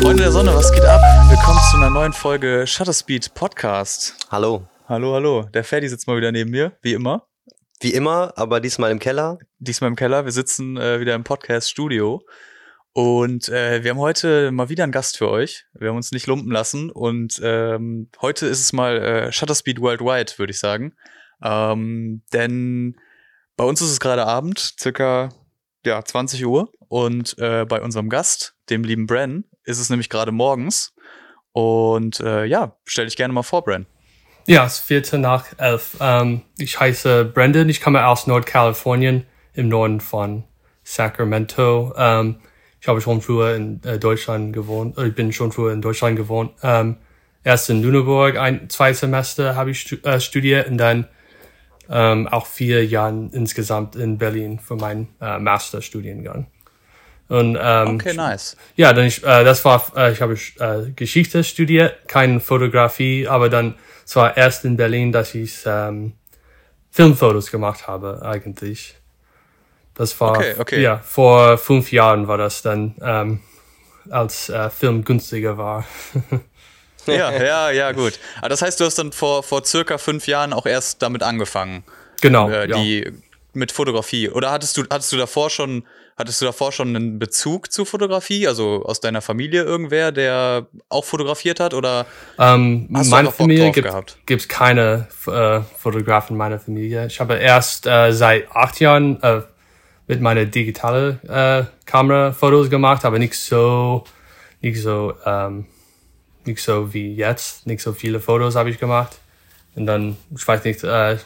Freunde der Sonne, was geht ab? Willkommen zu einer neuen Folge Shutterspeed Podcast. Hallo. Hallo, hallo. Der Ferdi sitzt mal wieder neben mir, wie immer. Wie immer, aber diesmal im Keller. Diesmal im Keller. Wir sitzen äh, wieder im Podcast-Studio. Und äh, wir haben heute mal wieder einen Gast für euch. Wir haben uns nicht lumpen lassen. Und ähm, heute ist es mal äh, Shutterspeed Worldwide, würde ich sagen. Ähm, denn bei uns ist es gerade Abend, circa ja, 20 Uhr. Und äh, bei unserem Gast, dem lieben Bren, ist es nämlich gerade morgens. Und äh, ja, stell dich gerne mal vor, Bren. Ja, es ist Viertel nach elf. Ähm, ich heiße Brendan, ich komme aus Nordkalifornien im Norden von Sacramento. Ähm, ich habe schon früher in äh, Deutschland gewohnt, äh, ich bin schon früher in Deutschland gewohnt. Ähm, erst in Lüneburg ein, zwei Semester habe ich stu äh, studiert und dann ähm, auch vier Jahre insgesamt in Berlin für meinen äh, Masterstudiengang. Und, ähm, okay, nice. Ja, dann ich, äh, das war, äh, ich habe äh, Geschichte studiert, keine Fotografie, aber dann es war erst in Berlin, dass ich ähm, Filmfotos gemacht habe eigentlich. Das war okay, okay. ja vor fünf Jahren war das dann, ähm, als äh, Film günstiger war. ja, ja, ja, gut. Aber das heißt, du hast dann vor, vor circa fünf Jahren auch erst damit angefangen. Genau. Äh, die, ja. Mit Fotografie. Oder hattest du, hattest du davor schon, hattest du davor schon einen Bezug zu Fotografie? Also aus deiner Familie irgendwer, der auch fotografiert hat? Oder ähm, hast meine Familie gibt es keine äh, Fotografen in meiner Familie. Ich habe erst äh, seit acht Jahren äh, mit meiner digitalen äh, Kamera Fotos gemacht, aber nicht so, nicht so, ähm, nicht so wie jetzt. Nicht so viele Fotos habe ich gemacht. Und dann, ich weiß nicht, äh,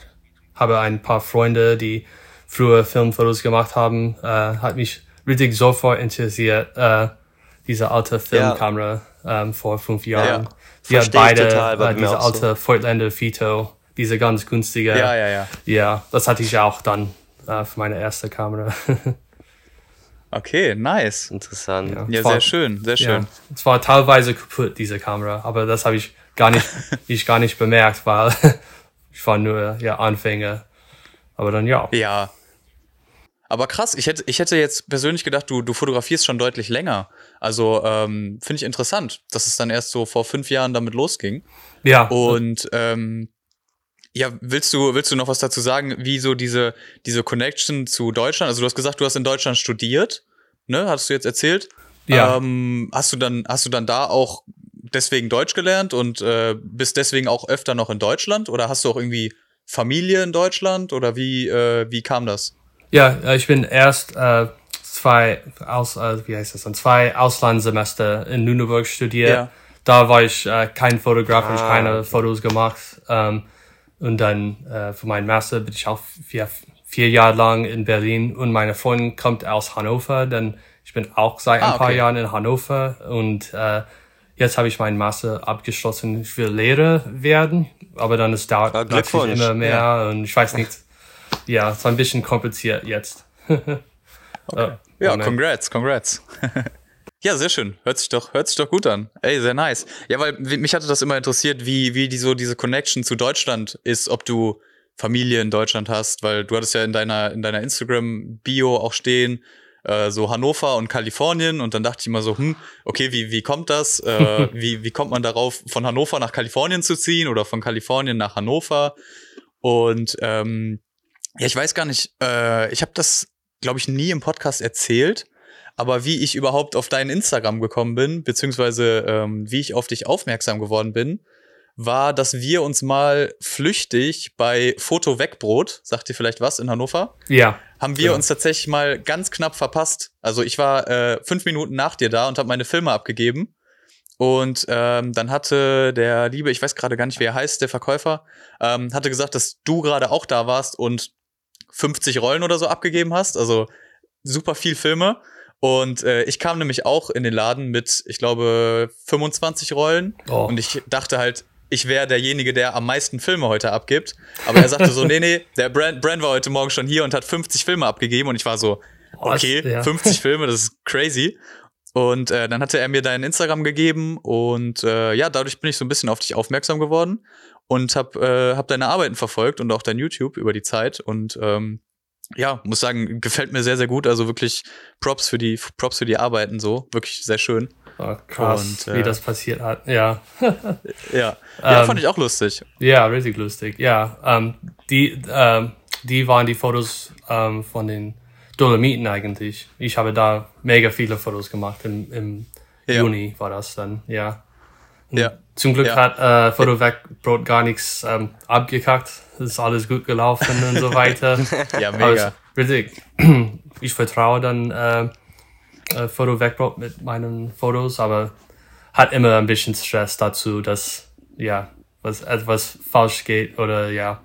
habe ein paar Freunde, die früher Filmfotos gemacht haben, äh, hat mich richtig sofort interessiert, äh, diese alte Filmkamera ja. ähm, vor fünf Jahren. Ja, Sie hat beide total, äh, diese alte so. Voigtlander Fito, diese ganz günstige. Ja, ja, ja. Ja, das hatte ich auch dann äh, für meine erste Kamera. okay, nice. Interessant. Ja, ja war, sehr schön, sehr schön. Ja, es war teilweise kaputt, diese Kamera, aber das habe ich gar nicht, ich gar nicht bemerkt, weil ich war nur ja Anfänger. Aber dann ja. Ja. Aber krass, ich hätte, ich hätte jetzt persönlich gedacht, du, du fotografierst schon deutlich länger. Also ähm, finde ich interessant, dass es dann erst so vor fünf Jahren damit losging. Ja. Und ähm, ja, willst du, willst du noch was dazu sagen, wie so diese, diese Connection zu Deutschland? Also du hast gesagt, du hast in Deutschland studiert, ne? Hattest du jetzt erzählt? Ja. Ähm, hast du dann, hast du dann da auch deswegen Deutsch gelernt und äh, bist deswegen auch öfter noch in Deutschland? Oder hast du auch irgendwie Familie in Deutschland? Oder wie, äh, wie kam das? Ja, äh, ich bin erst äh, zwei aus, äh, wie heißt das dann, zwei Auslandssemester in Lüneburg studiert. Ja. Da war ich äh, kein Fotograf, ah. ich keine Fotos gemacht. Ähm, und dann äh, für meinen Master bin ich auch vier, vier Jahre lang in Berlin und meine Freundin kommt aus Hannover, denn ich bin auch seit ein ah, okay. paar Jahren in Hannover und äh, jetzt habe ich meinen Master abgeschlossen. Ich will Lehrer werden, aber dann es dauert ja, natürlich immer mehr ja. und ich weiß nicht. Ja, es ist ein bisschen kompliziert jetzt. okay. Ja, congrats, congrats. Ja, sehr schön. Hört sich doch, hört sich doch gut an. Ey, sehr nice. Ja, weil mich hatte das immer interessiert, wie, wie die so diese Connection zu Deutschland ist, ob du Familie in Deutschland hast, weil du hattest ja in deiner, in deiner Instagram-Bio auch stehen, äh, so Hannover und Kalifornien und dann dachte ich immer so, hm, okay, wie, wie kommt das? Äh, wie, wie kommt man darauf, von Hannover nach Kalifornien zu ziehen oder von Kalifornien nach Hannover? Und ähm, ja, ich weiß gar nicht, äh, ich habe das, glaube ich, nie im Podcast erzählt, aber wie ich überhaupt auf dein Instagram gekommen bin, beziehungsweise ähm, wie ich auf dich aufmerksam geworden bin, war, dass wir uns mal flüchtig bei Foto Wegbrot, sagt ihr vielleicht was, in Hannover? Ja. Haben wir genau. uns tatsächlich mal ganz knapp verpasst. Also ich war äh, fünf Minuten nach dir da und habe meine Filme abgegeben. Und ähm, dann hatte der liebe, ich weiß gerade gar nicht, wie er heißt, der Verkäufer, ähm, hatte gesagt, dass du gerade auch da warst und 50 Rollen oder so abgegeben hast. Also super viel Filme. Und äh, ich kam nämlich auch in den Laden mit, ich glaube, 25 Rollen. Oh. Und ich dachte halt, ich wäre derjenige, der am meisten Filme heute abgibt. Aber er sagte so, nee, nee, der Brand, Brand war heute Morgen schon hier und hat 50 Filme abgegeben. Und ich war so, okay, Was? Ja. 50 Filme, das ist crazy. Und äh, dann hatte er mir dein Instagram gegeben und äh, ja, dadurch bin ich so ein bisschen auf dich aufmerksam geworden und hab, äh, hab deine Arbeiten verfolgt und auch dein YouTube über die Zeit. Und ähm, ja, muss sagen, gefällt mir sehr, sehr gut. Also wirklich Props für die, Props für die Arbeiten so. Wirklich sehr schön. Oh, krass, Und, äh, wie das passiert hat. Ja. ja. Ja, ähm, fand ich auch lustig. Ja, richtig lustig. Ja, ähm, die, ähm, die waren die Fotos ähm, von den Dolomiten eigentlich. Ich habe da mega viele Fotos gemacht. Im, im ja. Juni war das dann, ja. ja. Zum Glück ja. hat äh, Fotowerkbrot gar nichts ähm, abgekackt. Es ist alles gut gelaufen und so weiter. ja, mega. richtig. Ich vertraue dann äh, äh, Fotowerkbrot mit meinen Fotos, aber hat immer ein bisschen Stress dazu, dass ja was etwas falsch geht oder ja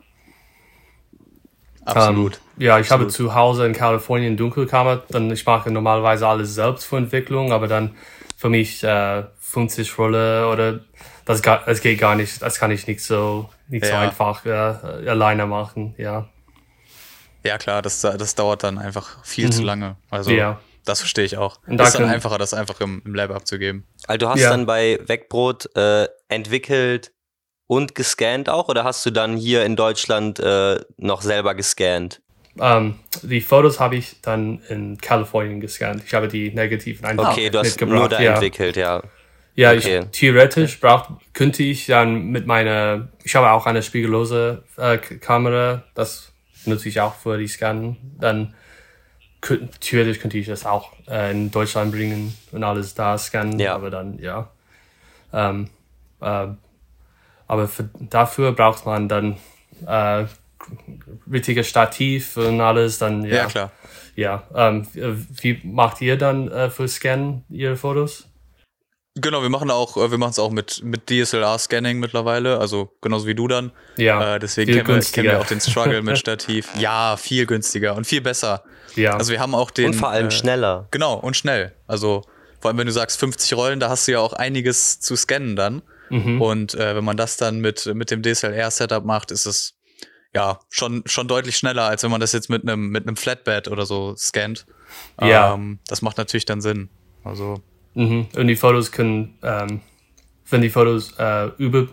Absolut. Ähm, ja, ich Absolut. habe zu Hause in Kalifornien Dunkelkammer, dann ich mache normalerweise alles selbst für Entwicklung, aber dann für mich äh, 50 Rolle oder das, das geht gar nicht, das kann ich nicht so nicht ja. so einfach äh, alleine machen, ja. Ja klar, das, das dauert dann einfach viel mhm. zu lange. Also ja. das verstehe ich auch. Und das ist dann einfacher, das einfach im, im Lab abzugeben. Also du hast ja. dann bei Wegbrot äh, entwickelt und gescannt auch oder hast du dann hier in Deutschland äh, noch selber gescannt? Um, ähm, die Fotos habe ich dann in Kalifornien gescannt. Ich habe die negativen einfach Okay, du hast nur da ja. entwickelt, ja. Ja, okay. ich, theoretisch braucht, könnte ich dann mit meiner, ich habe auch eine spiegellose äh, Kamera, das nutze ich auch für die Scannen. Dann könnte, theoretisch könnte ich das auch äh, in Deutschland bringen und alles da scannen, ja. aber dann, ja. Ähm, äh, aber für, dafür braucht man dann äh, richtige Stativ und alles. Dann ja, ja klar. Ja, ähm, wie macht ihr dann äh, für Scannen ihre Fotos? Genau, wir machen auch, äh, wir machen es auch mit mit DSLR-Scanning mittlerweile, also genauso wie du dann. Ja. Äh, deswegen kennen wir, kennen wir auch den Struggle mit Stativ. Ja, viel günstiger und viel besser. Ja. Also wir haben auch den. Und vor allem äh, schneller. Genau und schnell. Also vor allem wenn du sagst 50 Rollen, da hast du ja auch einiges zu scannen dann. Mhm. Und äh, wenn man das dann mit, mit dem DSLR-Setup macht, ist es ja schon, schon deutlich schneller, als wenn man das jetzt mit einem mit einem Flatbed oder so scannt. Ja. Ähm, das macht natürlich dann Sinn. Also. Mhm. Und die Fotos können, ähm, wenn die Fotos äh, über,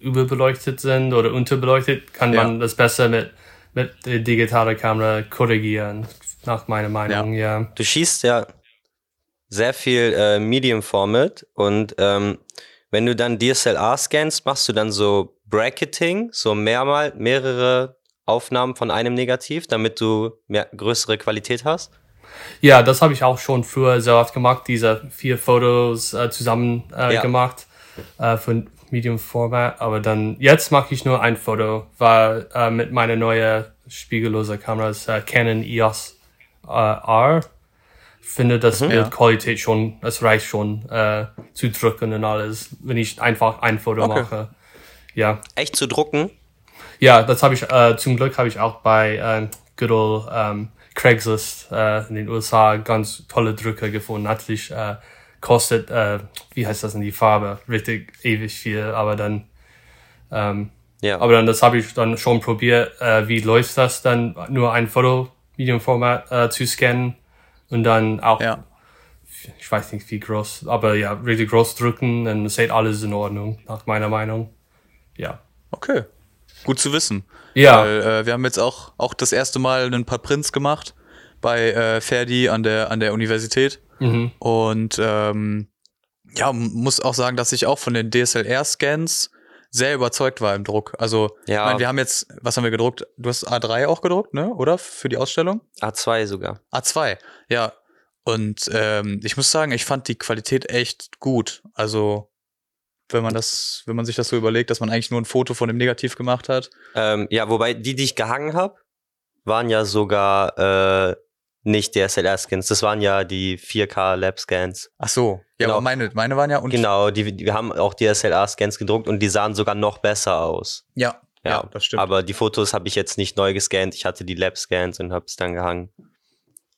überbeleuchtet sind oder unterbeleuchtet, kann man das besser mit, mit der digitalen Kamera korrigieren, nach meiner Meinung, ja. ja. Du schießt ja sehr viel äh, Medium Format und ähm, wenn du dann DSLR scannst, machst du dann so Bracketing, so mehrmal, mehrere Aufnahmen von einem Negativ, damit du mehr, größere Qualität hast? Ja, das habe ich auch schon früher sehr oft gemacht, diese vier Fotos äh, zusammen äh, ja. gemacht äh, für Medium Format. Aber dann jetzt mache ich nur ein Foto, weil äh, mit meiner neuen spiegellose Kamera äh, Canon EOS äh, R finde das mhm, Bildqualität ja. schon, es reicht schon äh, zu drucken und alles, wenn ich einfach ein Foto okay. mache. Ja. Echt zu drucken? Ja, das habe ich, äh, zum Glück habe ich auch bei äh, Good old ähm, Craigslist äh, in den USA ganz tolle Drucker gefunden. Natürlich äh, kostet, äh, wie heißt das in die Farbe, richtig ewig viel, aber dann ähm, ja. Aber dann, das habe ich dann schon probiert, äh, wie läuft das dann, nur ein Foto, Medium-Format äh, zu scannen und dann auch, ja. ich weiß nicht wie groß, aber ja, richtig groß drücken, dann sieht alles in Ordnung, nach meiner Meinung. Ja. Okay. Gut zu wissen. Ja. Weil, äh, wir haben jetzt auch, auch das erste Mal ein paar Prints gemacht bei äh, Ferdi an der, an der Universität. Mhm. Und ähm, ja, muss auch sagen, dass ich auch von den DSLR-Scans sehr überzeugt war im Druck. Also, ja. ich meine, wir haben jetzt, was haben wir gedruckt? Du hast A3 auch gedruckt, ne? Oder? Für die Ausstellung? A2 sogar. A2, ja. Und ähm, ich muss sagen, ich fand die Qualität echt gut. Also, wenn man das, wenn man sich das so überlegt, dass man eigentlich nur ein Foto von dem Negativ gemacht hat. Ähm, ja, wobei die, die ich gehangen habe, waren ja sogar äh, nicht DSLR-Skins, das waren ja die 4K Lab-Scans. Ach so, ja, genau. aber meine, meine waren ja und Genau, die, wir haben auch DSLR-Scans gedruckt und die sahen sogar noch besser aus. Ja, ja, ja das stimmt. Aber die Fotos habe ich jetzt nicht neu gescannt, ich hatte die Lab-Scans und habe es dann gehangen.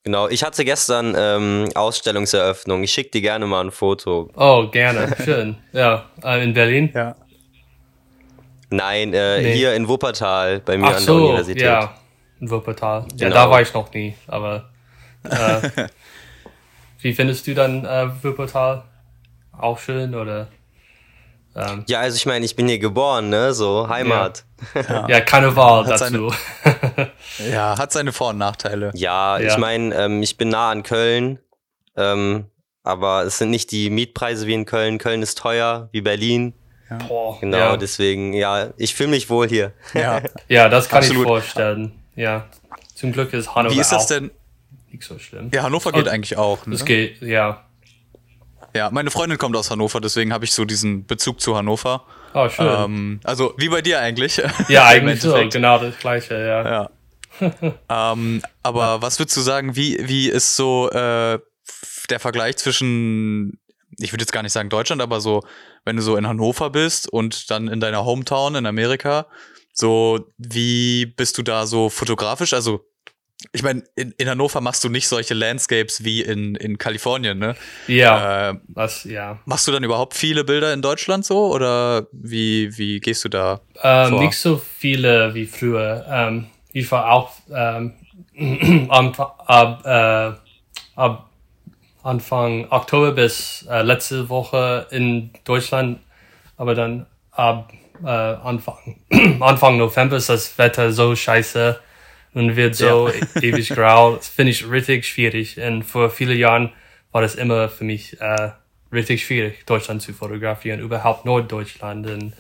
Genau, ich hatte gestern ähm, Ausstellungseröffnung. Ich schicke dir gerne mal ein Foto. Oh, gerne, schön. ja, äh, in Berlin? Ja. Nein, äh, nee. hier in Wuppertal, bei mir Ach an so, der Universität. Ja, in Wuppertal. Genau. Ja, da war ich noch nie, aber äh, wie findest du dann äh, Wuppertal? Auch schön oder? Ähm, ja, also ich meine, ich bin hier geboren, ne? So Heimat. Ja, ja keine Wahl hat dazu. Seine, ja, hat seine Vor- und Nachteile. Ja, ja. ich meine, ähm, ich bin nah an Köln, ähm, aber es sind nicht die Mietpreise wie in Köln. Köln ist teuer, wie Berlin. Ja. Boah, genau, ja. deswegen, ja, ich fühle mich wohl hier. Ja, ja das kann Absolut. ich vorstellen. Ja, zum Glück ist Hannover Wie ist das denn? Nicht so schlimm. Ja, Hannover geht oh, eigentlich auch. Ne? Es geht, ja. Ja, meine Freundin kommt aus Hannover, deswegen habe ich so diesen Bezug zu Hannover. Oh, schön. Ähm, also wie bei dir eigentlich. Ja, eigentlich so, genau das gleiche, ja. ja. ähm, aber ja. was würdest du sagen, wie, wie ist so äh, der Vergleich zwischen, ich würde jetzt gar nicht sagen Deutschland, aber so, wenn du so in Hannover bist und dann in deiner Hometown in Amerika, so wie bist du da so fotografisch? Also ich meine, in, in, Hannover machst du nicht solche Landscapes wie in, in Kalifornien, ne? Ja. Äh, was, ja. Machst du dann überhaupt viele Bilder in Deutschland so oder wie, wie gehst du da? Ähm, nicht so viele wie früher. Ähm, ich war auch ähm, ab, äh, ab Anfang Oktober bis äh, letzte Woche in Deutschland, aber dann ab äh, Anfang, Anfang November ist das Wetter so scheiße und wird so ja. ewig grau. Das finde ich richtig schwierig. Und vor vielen Jahren war das immer für mich äh, richtig schwierig, Deutschland zu fotografieren, überhaupt Norddeutschland und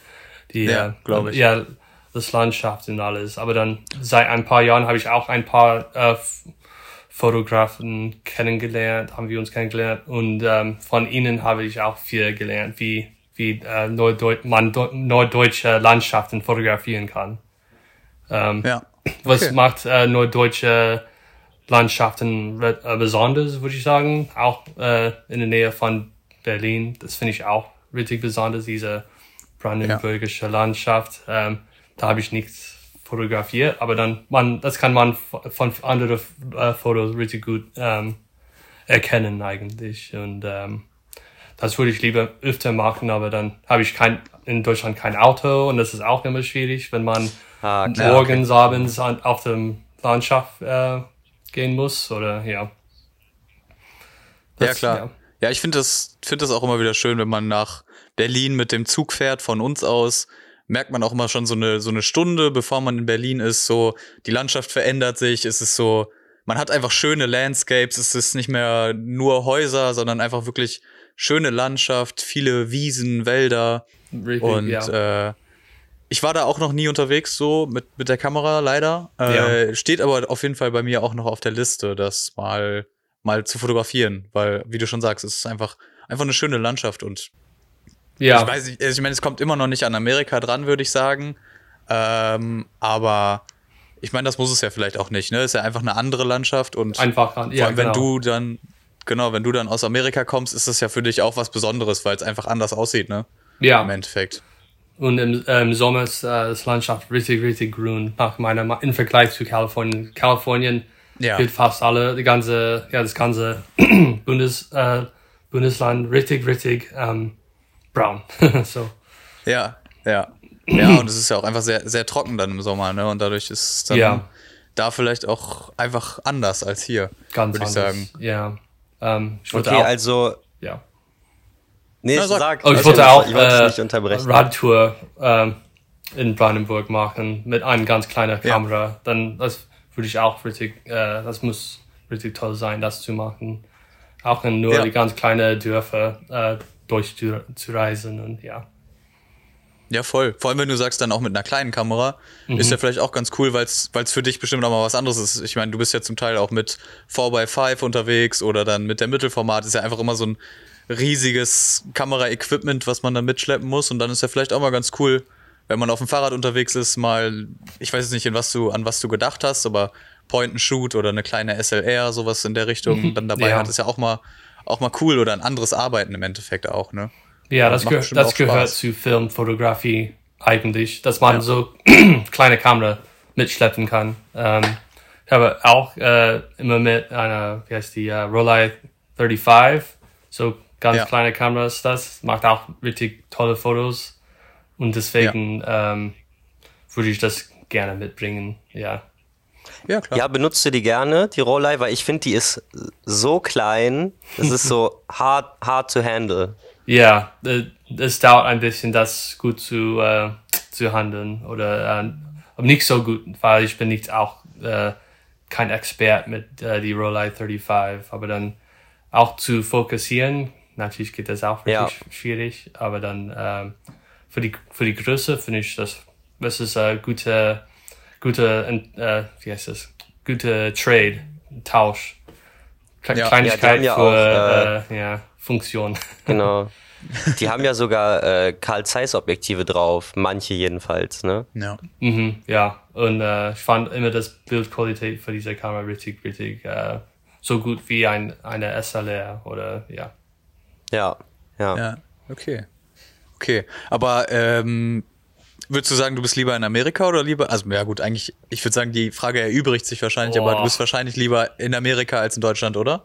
die, ja, äh, glaube ich. Ja, das Landschaft und alles. Aber dann seit ein paar Jahren habe ich auch ein paar äh, Fotografen kennengelernt, haben wir uns kennengelernt und ähm, von ihnen habe ich auch viel gelernt, wie wie äh, Norddeut man norddeutsche Landschaften fotografieren kann. Ähm, ja. Was okay. macht äh, norddeutsche Landschaften äh, besonders, würde ich sagen. Auch äh, in der Nähe von Berlin. Das finde ich auch richtig besonders, diese brandenburgische ja. Landschaft. Ähm, da habe ich nichts fotografiert, aber dann man, das kann man von anderen äh, Fotos richtig gut ähm, erkennen eigentlich. Und ähm, das würde ich lieber öfter machen, aber dann habe ich kein in Deutschland kein Auto und das ist auch immer schwierig, wenn man ah, morgens, okay. abends an, auf dem Landschaft äh, gehen muss oder ja. Das, ja, klar. Ja, ja ich finde das, finde das auch immer wieder schön, wenn man nach Berlin mit dem Zug fährt von uns aus. Merkt man auch immer schon so eine, so eine Stunde, bevor man in Berlin ist, so, die Landschaft verändert sich, es ist so, man hat einfach schöne Landscapes, es ist nicht mehr nur Häuser, sondern einfach wirklich schöne Landschaft, viele Wiesen, Wälder. Richtig, und ja. äh, ich war da auch noch nie unterwegs, so mit, mit der Kamera leider. Äh, ja. Steht aber auf jeden Fall bei mir auch noch auf der Liste, das mal, mal zu fotografieren, weil, wie du schon sagst, es ist einfach, einfach eine schöne Landschaft und ja. ich weiß nicht, also ich meine, es kommt immer noch nicht an Amerika dran, würde ich sagen. Ähm, aber ich meine, das muss es ja vielleicht auch nicht, ne? Ist ja einfach eine andere Landschaft und einfach, ja, vor allem, wenn genau. du dann, genau, wenn du dann aus Amerika kommst, ist das ja für dich auch was Besonderes, weil es einfach anders aussieht, ne? Ja. Im Endeffekt. Und im, äh, im Sommer ist äh, das Landschaft richtig, richtig grün, nach meiner, im Vergleich zu Kalifornien. Kalifornien ja. wird fast alle, die ganze, ja, das ganze Bundes, äh, Bundesland richtig, richtig ähm, braun. so. Ja, ja. Ja, und es ist ja auch einfach sehr, sehr trocken dann im Sommer, ne? Und dadurch ist es dann ja. da vielleicht auch einfach anders als hier, würde ich sagen. Ja. Ähm, ich okay, also. Nee, Na, sag. sag. Oh, ich also, wollte auch ich äh, Radtour äh, in Brandenburg machen mit einer ganz kleinen Kamera. Ja. Dann das würde ich auch richtig, äh, das muss richtig toll sein, das zu machen. Auch in nur ja. die ganz kleinen Dörfer äh, durchzureisen und ja. Ja, voll. Vor allem, wenn du sagst, dann auch mit einer kleinen Kamera, mhm. ist ja vielleicht auch ganz cool, weil es für dich bestimmt auch mal was anderes ist. Ich meine, du bist ja zum Teil auch mit 4x5 unterwegs oder dann mit der Mittelformat. Ist ja einfach immer so ein riesiges Kameraequipment, was man dann mitschleppen muss. Und dann ist ja vielleicht auch mal ganz cool, wenn man auf dem Fahrrad unterwegs ist, mal, ich weiß jetzt nicht, in was du, an was du gedacht hast, aber Point and Shoot oder eine kleine SLR, sowas in der Richtung mhm. dann dabei ja. hat, ist ja auch mal, auch mal cool oder ein anderes Arbeiten im Endeffekt auch, ne? Ja, das, geh das gehört zu Filmfotografie eigentlich, dass man ja. so kleine Kamera mitschleppen kann. Ähm, ich habe auch äh, immer mit einer, wie heißt die, uh, Rolei 35, so ganz ja. kleine Kameras das, macht auch richtig tolle Fotos und deswegen ja. ähm, würde ich das gerne mitbringen, ja. Ja, klar. Ja, benutzt du die gerne, die Rollei, weil ich finde, die ist so klein, es ist so hard, hard to handle. Ja, äh, es dauert ein bisschen, das gut zu, äh, zu handeln oder äh, nicht so gut, weil ich bin nicht auch äh, kein Expert mit äh, die Rollei 35, aber dann auch zu fokussieren, natürlich geht das auch wirklich ja. schwierig, aber dann äh, für die für die Größe finde ich das das ist ein gute gute äh, wie heißt das gute Trade Tausch Kleinigkeit ja, für auch, äh, äh, ja, Funktion. Genau. Die haben ja sogar äh, Carl Zeiss Objektive drauf, manche jedenfalls, ne? Ja. Mhm, ja, und äh, ich fand immer das Bildqualität für diese Kamera richtig, richtig äh, so gut wie ein, eine SLR oder ja. Ja, ja. Ja, okay. Okay, aber ähm, würdest du sagen, du bist lieber in Amerika oder lieber, also ja gut, eigentlich, ich würde sagen, die Frage erübrigt sich wahrscheinlich, Boah. aber du bist wahrscheinlich lieber in Amerika als in Deutschland, oder?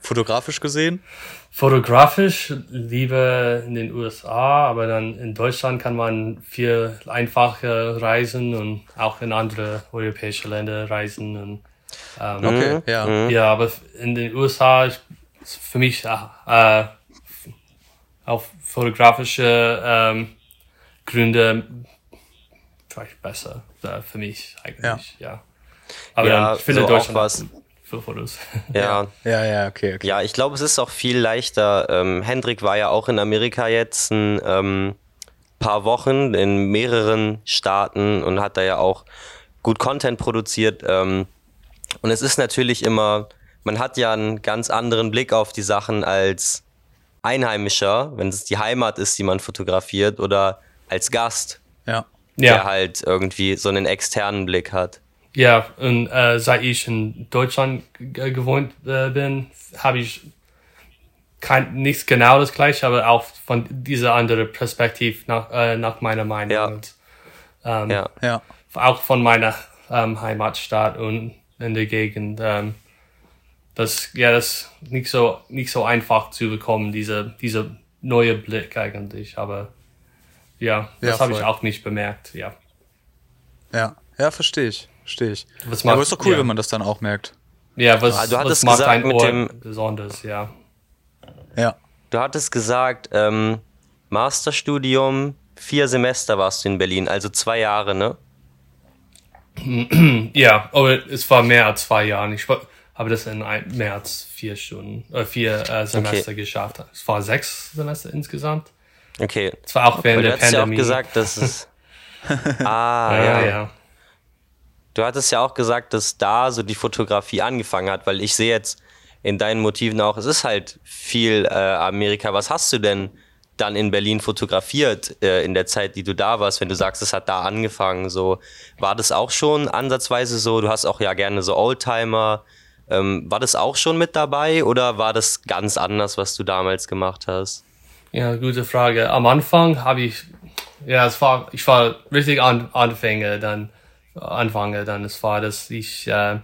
Fotografisch gesehen? Fotografisch lieber in den USA, aber dann in Deutschland kann man viel einfacher reisen und auch in andere europäische Länder reisen. Und, ähm, okay, ja. Mhm. Ja, aber in den USA ist für mich äh, auf fotografische ähm, Gründe vielleicht besser äh, für mich eigentlich, ja. ja. Aber ja, dann, ich finde so Deutschland was für Fotos. Ja. ja, ja, okay, okay. Ja, ich glaube, es ist auch viel leichter. Ähm, Hendrik war ja auch in Amerika jetzt ein ähm, paar Wochen in mehreren Staaten und hat da ja auch gut Content produziert. Ähm, und es ist natürlich immer, man hat ja einen ganz anderen Blick auf die Sachen als Einheimischer, wenn es die Heimat ist, die man fotografiert, oder als Gast. Ja. Der ja. halt irgendwie so einen externen Blick hat. Ja, und äh, seit ich in Deutschland gewohnt äh, bin, habe ich kein, nichts genau das gleiche, aber auch von dieser anderen Perspektive nach, äh, nach meiner Meinung. Ja. Und, ähm, ja. ja. Auch von meiner ähm, Heimatstadt und in der Gegend. Ähm, das, ja, das ist nicht so, nicht so einfach zu bekommen, diese, diese neue Blick eigentlich, aber ja, das ja, habe ich auch nicht bemerkt, ja. Ja, ja, verstehe ich. Verstehe ich. Was ja, aber ist doch cool, ja. wenn man das dann auch merkt. Ja, was, ah, du hattest was gesagt mit dem besonders, ja. Ja. Du hattest gesagt, ähm, Masterstudium, vier Semester warst du in Berlin, also zwei Jahre, ne? ja, aber es war mehr als zwei Jahre. Ich habe das in mehr als vier Stunden, äh, vier äh, Semester okay. geschafft. Es war sechs Semester insgesamt. Okay. Es war auch während der Pandemie. Du hast ja auch gesagt, dass es. ah, ja, ja. ja. Du hattest ja auch gesagt, dass da so die Fotografie angefangen hat, weil ich sehe jetzt in deinen Motiven auch, es ist halt viel äh, Amerika. Was hast du denn dann in Berlin fotografiert äh, in der Zeit, die du da warst, wenn du sagst, es hat da angefangen? So war das auch schon ansatzweise so? Du hast auch ja gerne so Oldtimer. Ähm, war das auch schon mit dabei oder war das ganz anders, was du damals gemacht hast? Ja, gute Frage. Am Anfang habe ich, ja, es war, ich war richtig an, Anfänger dann anfange, dann es war, dass ich äh,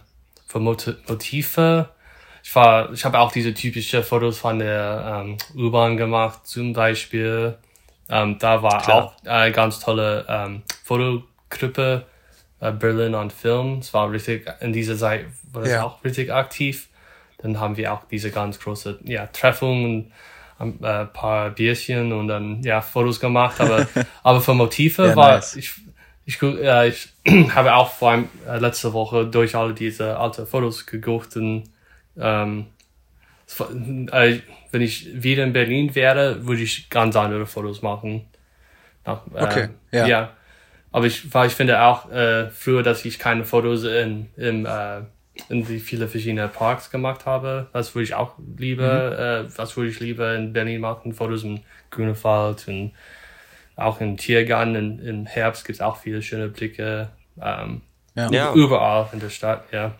für Motive, ich war, ich habe auch diese typische Fotos von der ähm, U-Bahn gemacht, zum Beispiel. Ähm, da war Klar. auch eine ganz tolle ähm, Fotogruppe, Berlin on Film. Es war richtig, in dieser Zeit war das ja. auch richtig aktiv. Dann haben wir auch diese ganz große ja, Treffungen, ein äh, paar Bierchen und dann ja Fotos gemacht. Aber, aber für Motive ja, war nice. ich ich, äh, ich habe auch vor allem äh, letzte Woche durch alle diese alten Fotos geguckt und ähm, äh, wenn ich wieder in Berlin wäre, würde ich ganz andere Fotos machen. Nach, äh, okay, ja. ja. Aber ich, weil ich finde auch äh, früher, dass ich keine Fotos in, in, äh, in die viele verschiedene Parks gemacht habe. Das würde ich auch lieber, mhm. äh, das würde ich lieber in Berlin machen, Fotos im Grünewald und auch im Tiergarten im Herbst gibt es auch viele schöne Blicke. Ähm, ja. Überall in der Stadt, ja.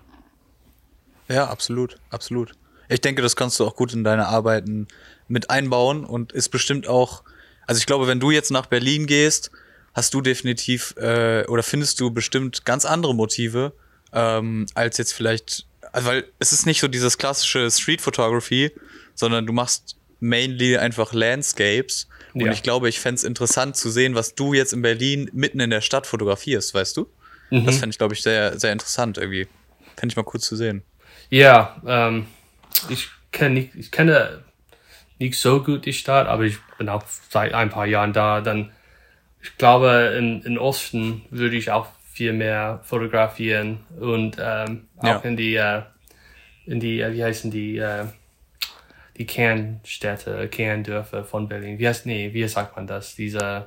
Ja, absolut, absolut. Ich denke, das kannst du auch gut in deine Arbeiten mit einbauen und ist bestimmt auch, also ich glaube, wenn du jetzt nach Berlin gehst, hast du definitiv äh, oder findest du bestimmt ganz andere Motive ähm, als jetzt vielleicht, also weil es ist nicht so dieses klassische Street Photography, sondern du machst mainly einfach Landscapes und ja. ich glaube, ich fände es interessant zu sehen, was du jetzt in Berlin mitten in der Stadt fotografierst, weißt du? Mhm. Das fände ich, glaube ich, sehr, sehr interessant irgendwie. Fände ich mal cool zu sehen. Ja, ähm, ich kenne ich kenne nicht so gut die Stadt, aber ich bin auch seit ein paar Jahren da. Dann, ich glaube, in, in Osten würde ich auch viel mehr fotografieren und ähm, auch ja. in die, äh, in die, äh, wie heißen die, äh, die Kernstädte, Kerndörfer von Berlin. Wie heißt, nee, wie sagt man das? Diese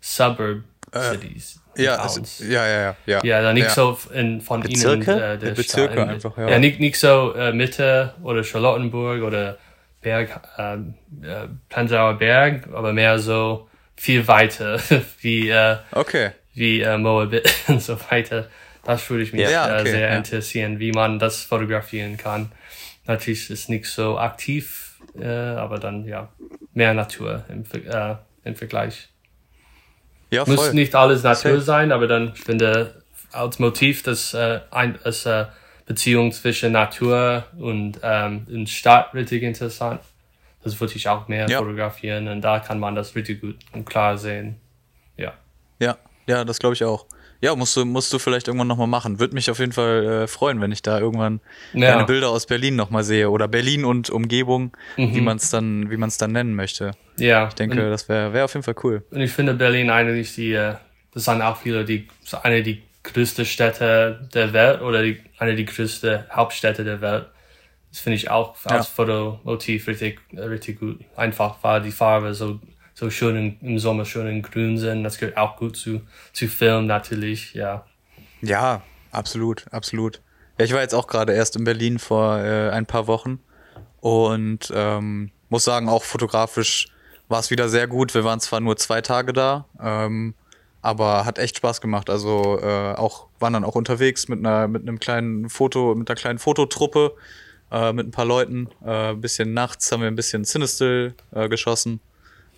Suburb äh, Cities. Ja, es, ja, ja, ja, ja. Ja, dann nicht ja. so in, von Bezirke? ihnen. Äh, der Bezirke Stadt, einfach, ja. Ja, nicht, nicht so äh, Mitte oder Charlottenburg oder Berg, äh, äh, Prenzlauer Berg, aber mehr so viel weiter wie, äh, okay. wie äh, Moabit und so weiter. Das würde ich mich ja, äh, okay, sehr ja. interessieren, wie man das fotografieren kann. Natürlich ist es nicht so aktiv, äh, aber dann ja mehr Natur im, äh, im Vergleich. Ja, voll. Muss nicht alles Natur sein, aber dann, ich finde, als Motiv, das, äh, ein, das, äh, Beziehung zwischen Natur und, ähm, und Stadt richtig interessant. Das würde ich auch mehr ja. fotografieren und da kann man das richtig gut und klar sehen. Ja. Ja, ja, das glaube ich auch. Ja, musst du, musst du vielleicht irgendwann nochmal machen. Würde mich auf jeden Fall äh, freuen, wenn ich da irgendwann ja. deine Bilder aus Berlin nochmal sehe. Oder Berlin und Umgebung, mhm. wie man es dann, wie man es dann nennen möchte. Ja. Ich denke, und, das wäre wär auf jeden Fall cool. Und ich finde Berlin eigentlich die, äh, das sind auch viele, die, eine die größte Städte der Welt oder die, eine die größte Hauptstädte der Welt. Das finde ich auch als ja. Fotomotiv richtig, richtig gut. Einfach war die Farbe so so schön in, im Sommer schön in grün sind. Das gehört auch gut zu, zu Film natürlich, ja. Ja, absolut, absolut. Ja, ich war jetzt auch gerade erst in Berlin vor äh, ein paar Wochen und ähm, muss sagen, auch fotografisch war es wieder sehr gut. Wir waren zwar nur zwei Tage da, ähm, aber hat echt Spaß gemacht. Also äh, auch waren dann auch unterwegs mit einer mit einem kleinen Foto, mit einer kleinen Fototruppe, äh, mit ein paar Leuten. Äh, bisschen nachts haben wir ein bisschen Sinistil äh, geschossen.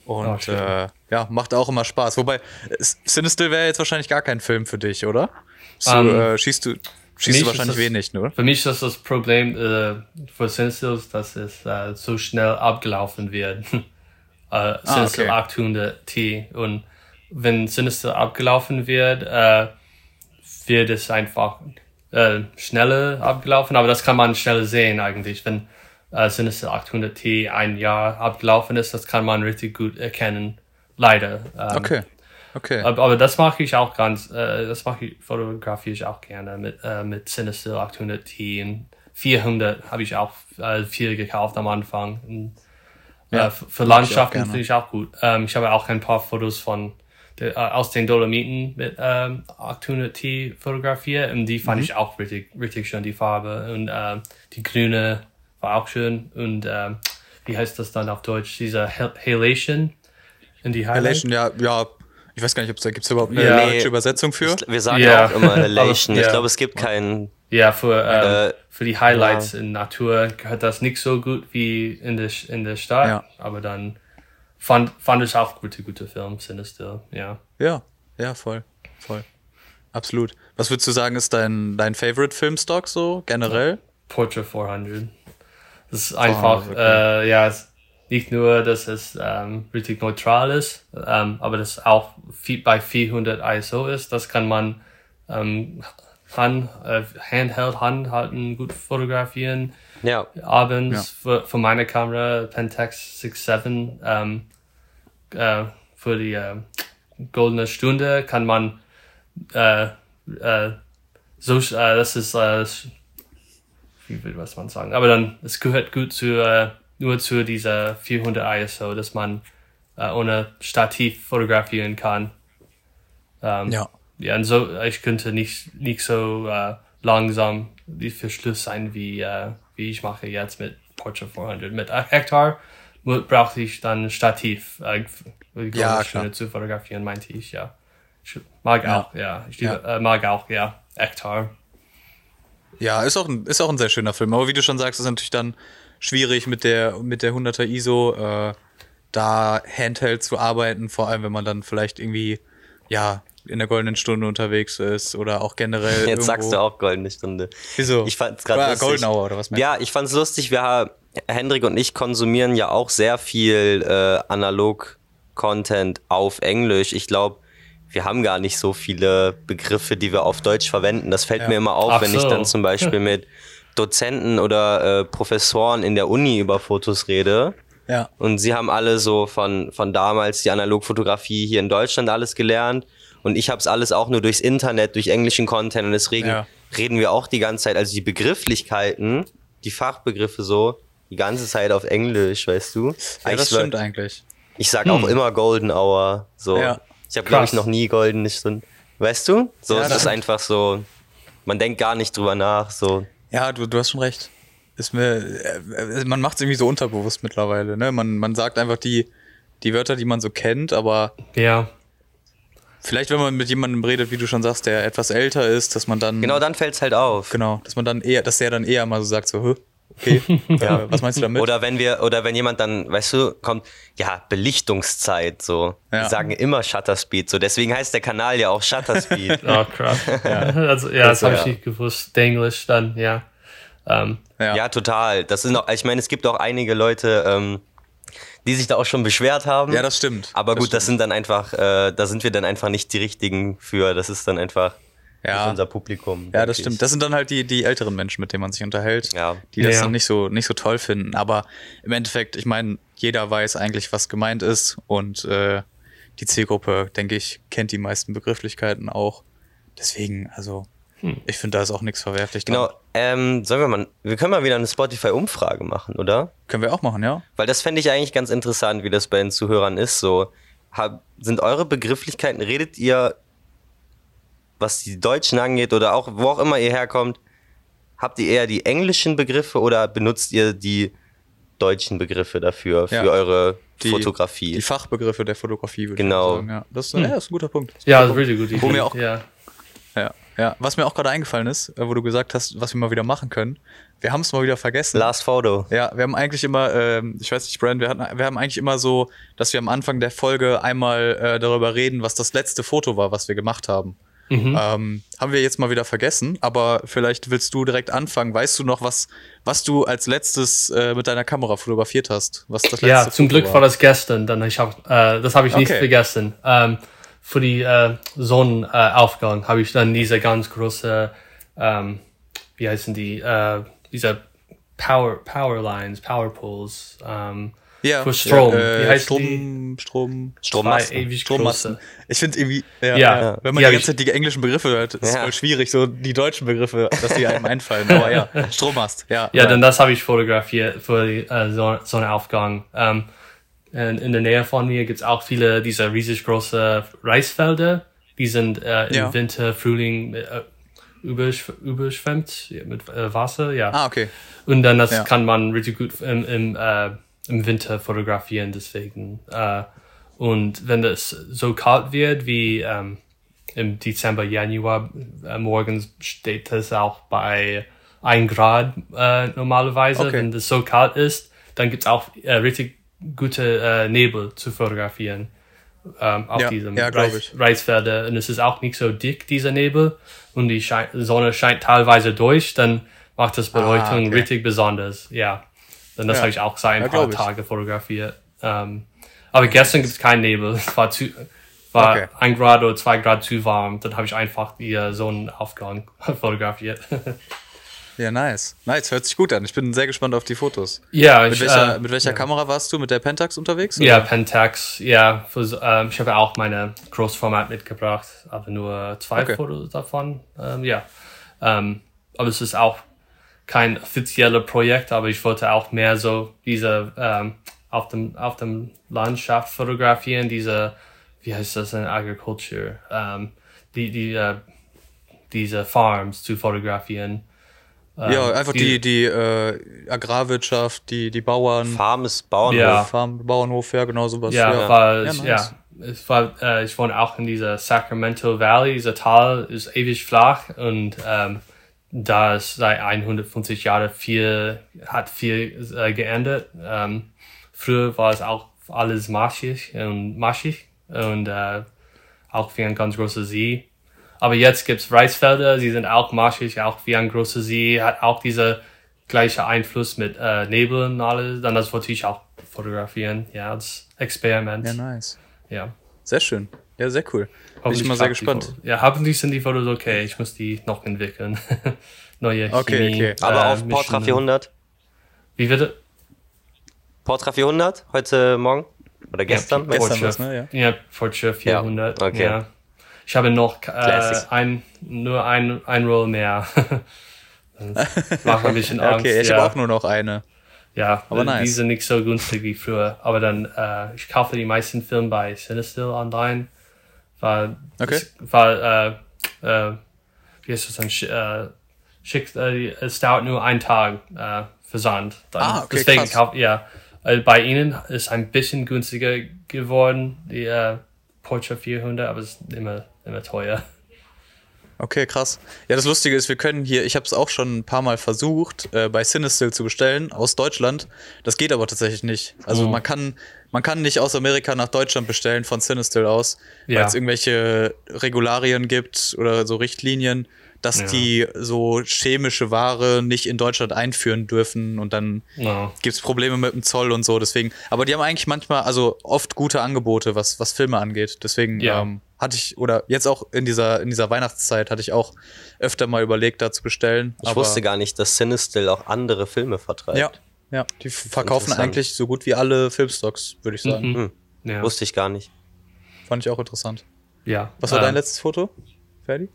Und äh, ja, macht auch immer Spaß. Wobei, Sinister wäre jetzt wahrscheinlich gar kein Film für dich, oder? So, um, ähm, äh, schießt du, schießt du wahrscheinlich das, wenig, ne? Für mich ist das Problem äh, für Sinister, dass es so schnell abgelaufen wird. äh, Sinister ah, okay. 800 T. Und wenn Sinister abgelaufen wird, wird es einfach äh, schneller abgelaufen. Aber das kann man schneller sehen eigentlich, wenn äh, Sinister 800T ein Jahr abgelaufen ist, das kann man richtig gut erkennen. Leider. Ähm, okay. Okay. Aber, aber, das mache ich auch ganz, äh, das mache ich, fotografiere ich auch gerne mit, äh, mit Sinister 800T und 400 habe ich auch äh, viel gekauft am Anfang. Und, äh, ja, für Landschaften finde ich auch gut. Ähm, ich habe auch ein paar Fotos von der, äh, aus den Dolomiten mit ähm, 800T fotografiert und die fand mhm. ich auch richtig, richtig schön, die Farbe und äh, die grüne war auch schön. Und ähm, wie heißt das dann auf Deutsch? Dieser Halation in die Halation, ja, ja. Ich weiß gar nicht, ob es da gibt überhaupt eine ja. deutsche Übersetzung für. Ich, wir sagen ja. auch immer Halation. ich glaube, es gibt keinen. Ja, für, ähm, äh, für die Highlights ja. in Natur gehört das nicht so gut wie in der, in der Stadt. Ja. Aber dann fand, fand ich auch gute, gute Film, Sinister, ja. Ja, ja, voll, voll. Absolut. Was würdest du sagen, ist dein, dein Favorite Filmstock so generell? Portrait 400. Das ist einfach, oh, okay. äh, ja, nicht nur, dass es ähm, richtig neutral ist, ähm, aber das auch viel, bei 400 ISO ist. Das kann man ähm, Hand, äh, Handheld Handhalten gut fotografieren. Ja. Abends ja. Für, für meine Kamera Pentax 67 ähm, äh, für die äh, goldene Stunde kann man äh, äh, so äh, das ist äh, wie will was man sagen. Aber dann, es gehört gut zu, nur zu dieser 400 ISO, dass man ohne Stativ fotografieren kann. Ähm, ja. Ja, und so, ich könnte nicht, nicht so langsam wie Verschluss sein, wie, wie ich mache jetzt mit Portrait 400. Mit Hektar brauchte ich dann Stativ, äh, die ja, Stunde zu fotografieren, meinte ich, ja. Ich mag ja. auch, ja. Ich liebe, ja. Äh, mag auch, ja, Hektar. Ja, ist auch, ein, ist auch ein sehr schöner Film. Aber wie du schon sagst, ist natürlich dann schwierig mit der, mit der 100er ISO äh, da Handheld zu arbeiten, vor allem wenn man dann vielleicht irgendwie, ja, in der goldenen Stunde unterwegs ist oder auch generell. Jetzt irgendwo. sagst du auch goldene Stunde. Wieso? Ich fand's gerade ja, Golden Hour oder was Ja, ich fand's lustig. Wir, Hendrik und ich konsumieren ja auch sehr viel äh, Analog-Content auf Englisch. Ich glaube, wir haben gar nicht so viele Begriffe, die wir auf Deutsch verwenden. Das fällt ja. mir immer auf, Ach wenn so. ich dann zum Beispiel mit Dozenten oder äh, Professoren in der Uni über Fotos rede. Ja. Und sie haben alle so von, von damals die Analogfotografie hier in Deutschland alles gelernt. Und ich habe es alles auch nur durchs Internet, durch englischen Content. Und deswegen ja. reden wir auch die ganze Zeit, also die Begrifflichkeiten, die Fachbegriffe so, die ganze Zeit auf Englisch, weißt du? Ja, das stimmt eigentlich. Ich sag hm. auch immer Golden Hour. So. Ja. Ich habe, glaube ich, noch nie goldene Stunden. Weißt du? So, ja, es ist einfach so, man denkt gar nicht drüber nach. So. Ja, du, du hast schon recht. Ist mir, äh, man macht es irgendwie so unterbewusst mittlerweile. Ne? Man, man sagt einfach die, die Wörter, die man so kennt, aber. Ja. Vielleicht, wenn man mit jemandem redet, wie du schon sagst, der etwas älter ist, dass man dann. Genau, dann fällt es halt auf. Genau, dass man dann eher, dass der dann eher mal so sagt, so, okay, ja. Was meinst du damit? Oder wenn wir, oder wenn jemand dann, weißt du, kommt, ja, Belichtungszeit, so. Ja. Wir sagen immer Shutter Speed, so. Deswegen heißt der Kanal ja auch Shutter Speed. oh, krass. ja, also, ja das, das habe ich nicht gewusst. Englisch dann, ja. Ähm, ja. ja. total. Das sind auch, ich meine, es gibt auch einige Leute, ähm, die sich da auch schon beschwert haben. Ja, das stimmt. Aber das gut, stimmt. das sind dann einfach, äh, da sind wir dann einfach nicht die richtigen für. Das ist dann einfach ja. unser Publikum. Ja, das stimmt. Das sind dann halt die, die älteren Menschen, mit denen man sich unterhält, ja. die das ja. dann nicht so, nicht so toll finden. Aber im Endeffekt, ich meine, jeder weiß eigentlich, was gemeint ist und äh, die Zielgruppe, denke ich, kennt die meisten Begrifflichkeiten auch. Deswegen, also hm. Ich finde, da ist auch nichts verwerflich dran. Genau, ähm, sollen wir mal, wir können mal wieder eine Spotify-Umfrage machen, oder? Können wir auch machen, ja. Weil das fände ich eigentlich ganz interessant, wie das bei den Zuhörern ist. So, hab, sind eure Begrifflichkeiten, redet ihr, was die Deutschen angeht oder auch wo auch immer ihr herkommt, habt ihr eher die englischen Begriffe oder benutzt ihr die deutschen Begriffe dafür, für ja. eure die, Fotografie? Die Fachbegriffe der Fotografie, würde genau. ich sagen. Ja. Das, hm. ja, das ist ein guter Punkt. Ja, das ist richtig gut. Wo mir auch, ja. Ja, ja. Was mir auch gerade eingefallen ist, äh, wo du gesagt hast, was wir mal wieder machen können. Wir haben es mal wieder vergessen. Last Photo. Ja, wir haben eigentlich immer, äh, ich weiß nicht, Brand, wir, hatten, wir haben eigentlich immer so, dass wir am Anfang der Folge einmal äh, darüber reden, was das letzte Foto war, was wir gemacht haben. Mhm. Ähm, haben wir jetzt mal wieder vergessen, aber vielleicht willst du direkt anfangen. Weißt du noch, was, was du als letztes äh, mit deiner Kamera fotografiert hast? Was das ja, zum Foto Glück war? war das gestern, dann ich hab, äh, das habe ich nicht vergessen. Ähm, für die äh, Sonnenaufgang habe ich dann diese ganz große, ähm, wie heißen die, äh, diese Power, Power Lines, Power Poles, ähm, ja, für Strom. Ja, äh, wie heißt Strom, die? Strom, Strommasten. Strommasten. Ich finde irgendwie, ja, ja, ja, wenn man die, die ganze Zeit die englischen Begriffe hört, ist es voll schwierig, so die deutschen Begriffe, dass die einem einfallen. Aber ja, Strommast, ja. Ja, dann das habe ich fotografiert für die äh, Sonnenaufgang. Ähm, in, in der Nähe von mir gibt's auch viele dieser riesig große Reisfelder. Die sind äh, im ja. Winter, Frühling äh, übersch überschwemmt mit äh, Wasser. Ja. Ah, okay. Und dann das ja. kann man richtig gut im, im, äh, im Winter fotografieren. Deswegen. Äh, und wenn es so kalt wird wie ähm, im Dezember, Januar, äh, morgens steht es auch bei ein Grad äh, normalerweise. Okay. Wenn es so kalt ist, dann gibt's auch äh, richtig gute äh, Nebel zu fotografieren ähm, auf ja, diesem ja, Reis, Reisfelder. Und es ist auch nicht so dick, dieser Nebel. Und die Schein Sonne scheint teilweise durch, dann macht das Beleuchtung ah, okay. richtig besonders. Ja. Dann das ja. habe ich auch seit ein paar Tage fotografiert. Ähm, aber gestern gibt es keinen Nebel. Es war zu, war okay. ein Grad oder zwei Grad zu warm. Dann habe ich einfach die äh, Sonnenaufgang fotografiert. Ja, nice. Nice, hört sich gut an. Ich bin sehr gespannt auf die Fotos. Ja, mit ich, welcher, äh, mit welcher ja. Kamera warst du? Mit der Pentax unterwegs? Oder? Ja, Pentax, ja. Für, äh, ich habe auch meine Großformat mitgebracht, aber nur zwei okay. Fotos davon. Ähm, ja. Ähm, aber es ist auch kein offizielles Projekt, aber ich wollte auch mehr so diese ähm, auf dem auf dem Landschaft fotografieren, diese wie heißt das in Agriculture, ähm, die die äh, diese Farms zu fotografieren. Ähm, ja, einfach die, die, die äh, Agrarwirtschaft, die, die Bauern. Farm ist Bauernhof. Ja. Farm, Bauernhof, ja, genau sowas. Ja, ja. Weil, ja, nice. ja. Es war, äh, ich wohne auch in dieser Sacramento Valley. Dieser Tal ist ewig flach und ähm, da ist seit 150 Jahren viel, hat viel äh, geändert. Ähm, früher war es auch alles marschig und marschig und äh, auch wie ein ganz großer See. Aber jetzt gibt's Reisfelder, sie sind auch marschig, auch wie ein großer See, hat auch diese gleiche Einfluss mit äh, Nebel und alles. Dann das wollte ich auch fotografieren, ja, als Experiment. Ja, nice. Ja. Sehr schön. Ja, sehr cool. Bin ich mal sehr gespannt. Ja, hoffentlich sind die Fotos okay. Ich muss die noch entwickeln. Neue okay, Chemie. Okay. Aber äh, auf Portra 400? Wie bitte? Portra 400 heute Morgen? Oder gestern? Ja, gestern was, ne? Ja, ja Porsche 400. Ja, okay. Ja. Ich habe noch äh, ein, nur ein, ein Roll mehr. macht ein bisschen Angst. okay, ich ja. habe auch nur noch eine. Ja, aber nice. die sind nicht so günstig wie früher. Aber dann, äh, ich kaufe die meisten Filme bei Cinestill online, weil, okay. weil äh, äh, wie heißt das dann, äh, schickt, äh, es dauert nur einen Tag äh, Versand. Dann. Ah, okay, Deswegen krass. Kauf, ja, äh, bei ihnen ist ein bisschen günstiger geworden, die äh, Porsche 400, aber es ist immer, immer teuer. Okay, krass. Ja, das Lustige ist, wir können hier, ich habe es auch schon ein paar Mal versucht, äh, bei Cinestill zu bestellen aus Deutschland. Das geht aber tatsächlich nicht. Also oh. man kann, man kann nicht aus Amerika nach Deutschland bestellen von Cinestill aus, ja. weil es irgendwelche Regularien gibt oder so Richtlinien dass ja. die so chemische Ware nicht in Deutschland einführen dürfen und dann ja. gibt es Probleme mit dem Zoll und so. Deswegen, aber die haben eigentlich manchmal, also oft gute Angebote, was, was Filme angeht. Deswegen ja. ähm, hatte ich, oder jetzt auch in dieser, in dieser Weihnachtszeit hatte ich auch öfter mal überlegt, da zu bestellen. Ich wusste gar nicht, dass Cinestill auch andere Filme vertreibt. Ja, ja. Die verkaufen eigentlich so gut wie alle Filmstocks, würde ich sagen. Mhm. Ja. Wusste ich gar nicht. Fand ich auch interessant. Ja. Was war äh, dein letztes Foto? Ferdi?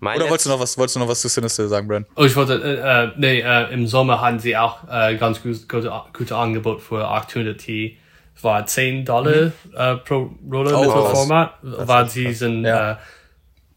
Mein Oder wolltest du noch was, wolltest du noch was zu Sinister sagen, Bren? Oh, ich wollte, äh, äh, nee, äh, im Sommer hatten sie auch äh, ganz gut, gute, gute Angebot für 800 T. War 10 Dollar mhm. äh, pro Roller oh, Format, weil sie sind ja. äh,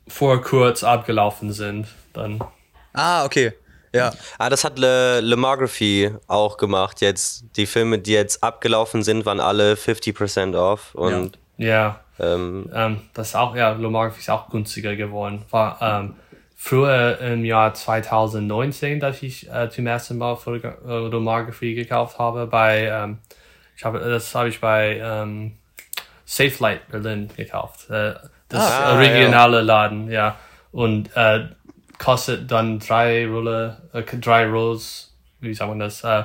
vor kurz abgelaufen sind. Dann. Ah, okay. Ja. Ah, das hat Le Lemography auch gemacht. Jetzt die Filme, die jetzt abgelaufen sind, waren alle 50% off und ja. ja. Ähm, ähm, das ist auch, ja, Lomography ist auch günstiger geworden. War ähm, früher im Jahr 2019, dass ich äh, zum ersten Mal Lomography gekauft habe. Bei, ähm, ich habe, das habe ich bei ähm, Safe Light Berlin gekauft. Äh, das ah, regionale ja. Laden, ja. Und äh, kostet dann drei Rolle, äh, drei Rolls, wie sagt man das, äh,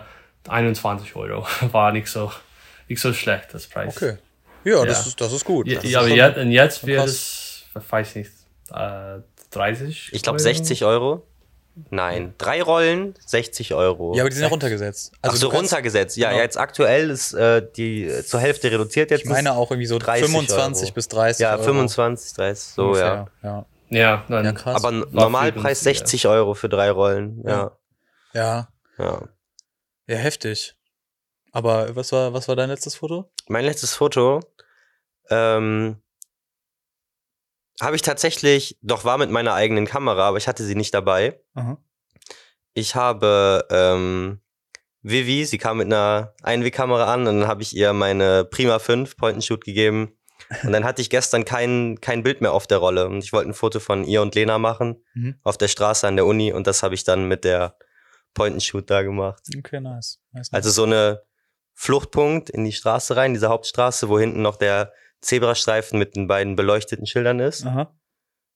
21 Euro. War nicht so, nicht so schlecht, das Preis. Okay. Ja, ja. Das, ist, das ist gut. Ja, das ja aber jetzt, und jetzt wird es, weiß nicht, äh, 30? Ich glaube 60 Euro. Nein, drei Rollen, 60 Euro. Ja, aber die sind ja runtergesetzt. Also Ach so, runtergesetzt. Ja, genau. jetzt aktuell ist äh, die äh, zur Hälfte reduziert jetzt. Ich meine auch irgendwie so 25 Euro. bis 30 Ja, 25, 30, so, Ungefähr. ja. Ja, ja, dann, ja krass. Aber Normalpreis 60 Euro für drei Rollen, ja. Ja. Ja. Ja, heftig. Aber was war, was war dein letztes Foto? Mein letztes Foto ähm, habe ich tatsächlich, doch war mit meiner eigenen Kamera, aber ich hatte sie nicht dabei. Aha. Ich habe ähm, Vivi, sie kam mit einer Einwegkamera an und dann habe ich ihr meine Prima 5 Point and Shoot gegeben. Und dann hatte ich gestern kein, kein Bild mehr auf der Rolle. Und ich wollte ein Foto von ihr und Lena machen mhm. auf der Straße an der Uni und das habe ich dann mit der Point and Shoot da gemacht. Okay, nice. nice, nice. Also so eine Fluchtpunkt in die Straße rein, diese Hauptstraße, wo hinten noch der Zebrastreifen mit den beiden beleuchteten Schildern ist. Aha.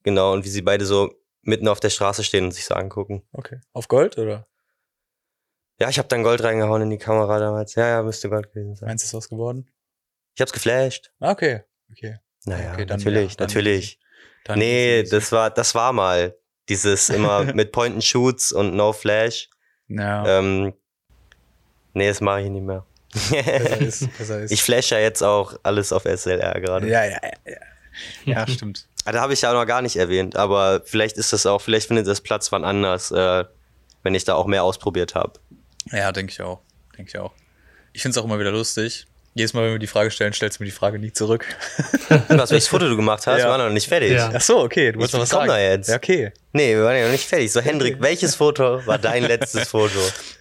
Genau, und wie sie beide so mitten auf der Straße stehen und sich so angucken. Okay. Auf Gold oder? Ja, ich habe dann Gold reingehauen in die Kamera damals. Ja, ja, müsste Gold gewesen sein. Meinst du, ist was geworden? Ich hab's geflasht. Ah, okay. Okay. Naja, okay, dann, natürlich, ja, dann natürlich. Dann nee, das war, das war mal dieses immer mit Point and Shoots und No Flash. Ja. Ähm, nee, das mache ich nicht mehr. Besser ist, besser ist. Ich flash ja jetzt auch alles auf SLR gerade. Ja, ja, ja. Ja, stimmt. Ah, da habe ich ja noch gar nicht erwähnt, aber vielleicht ist das auch, vielleicht findet das Platz wann anders, äh, wenn ich da auch mehr ausprobiert habe. Ja, denke ich auch. Denke ich auch. Ich finde es auch immer wieder lustig. Jedes Mal, wenn wir die Frage stellen, stellst du mir die Frage nie zurück. Was, welches Foto du gemacht hast, ja. war noch nicht fertig. Ja. Ach so, okay, du wolltest noch was sagen. Da jetzt. Ja, okay. Nee, wir waren ja noch nicht fertig. So, Hendrik, welches Foto war dein letztes Foto?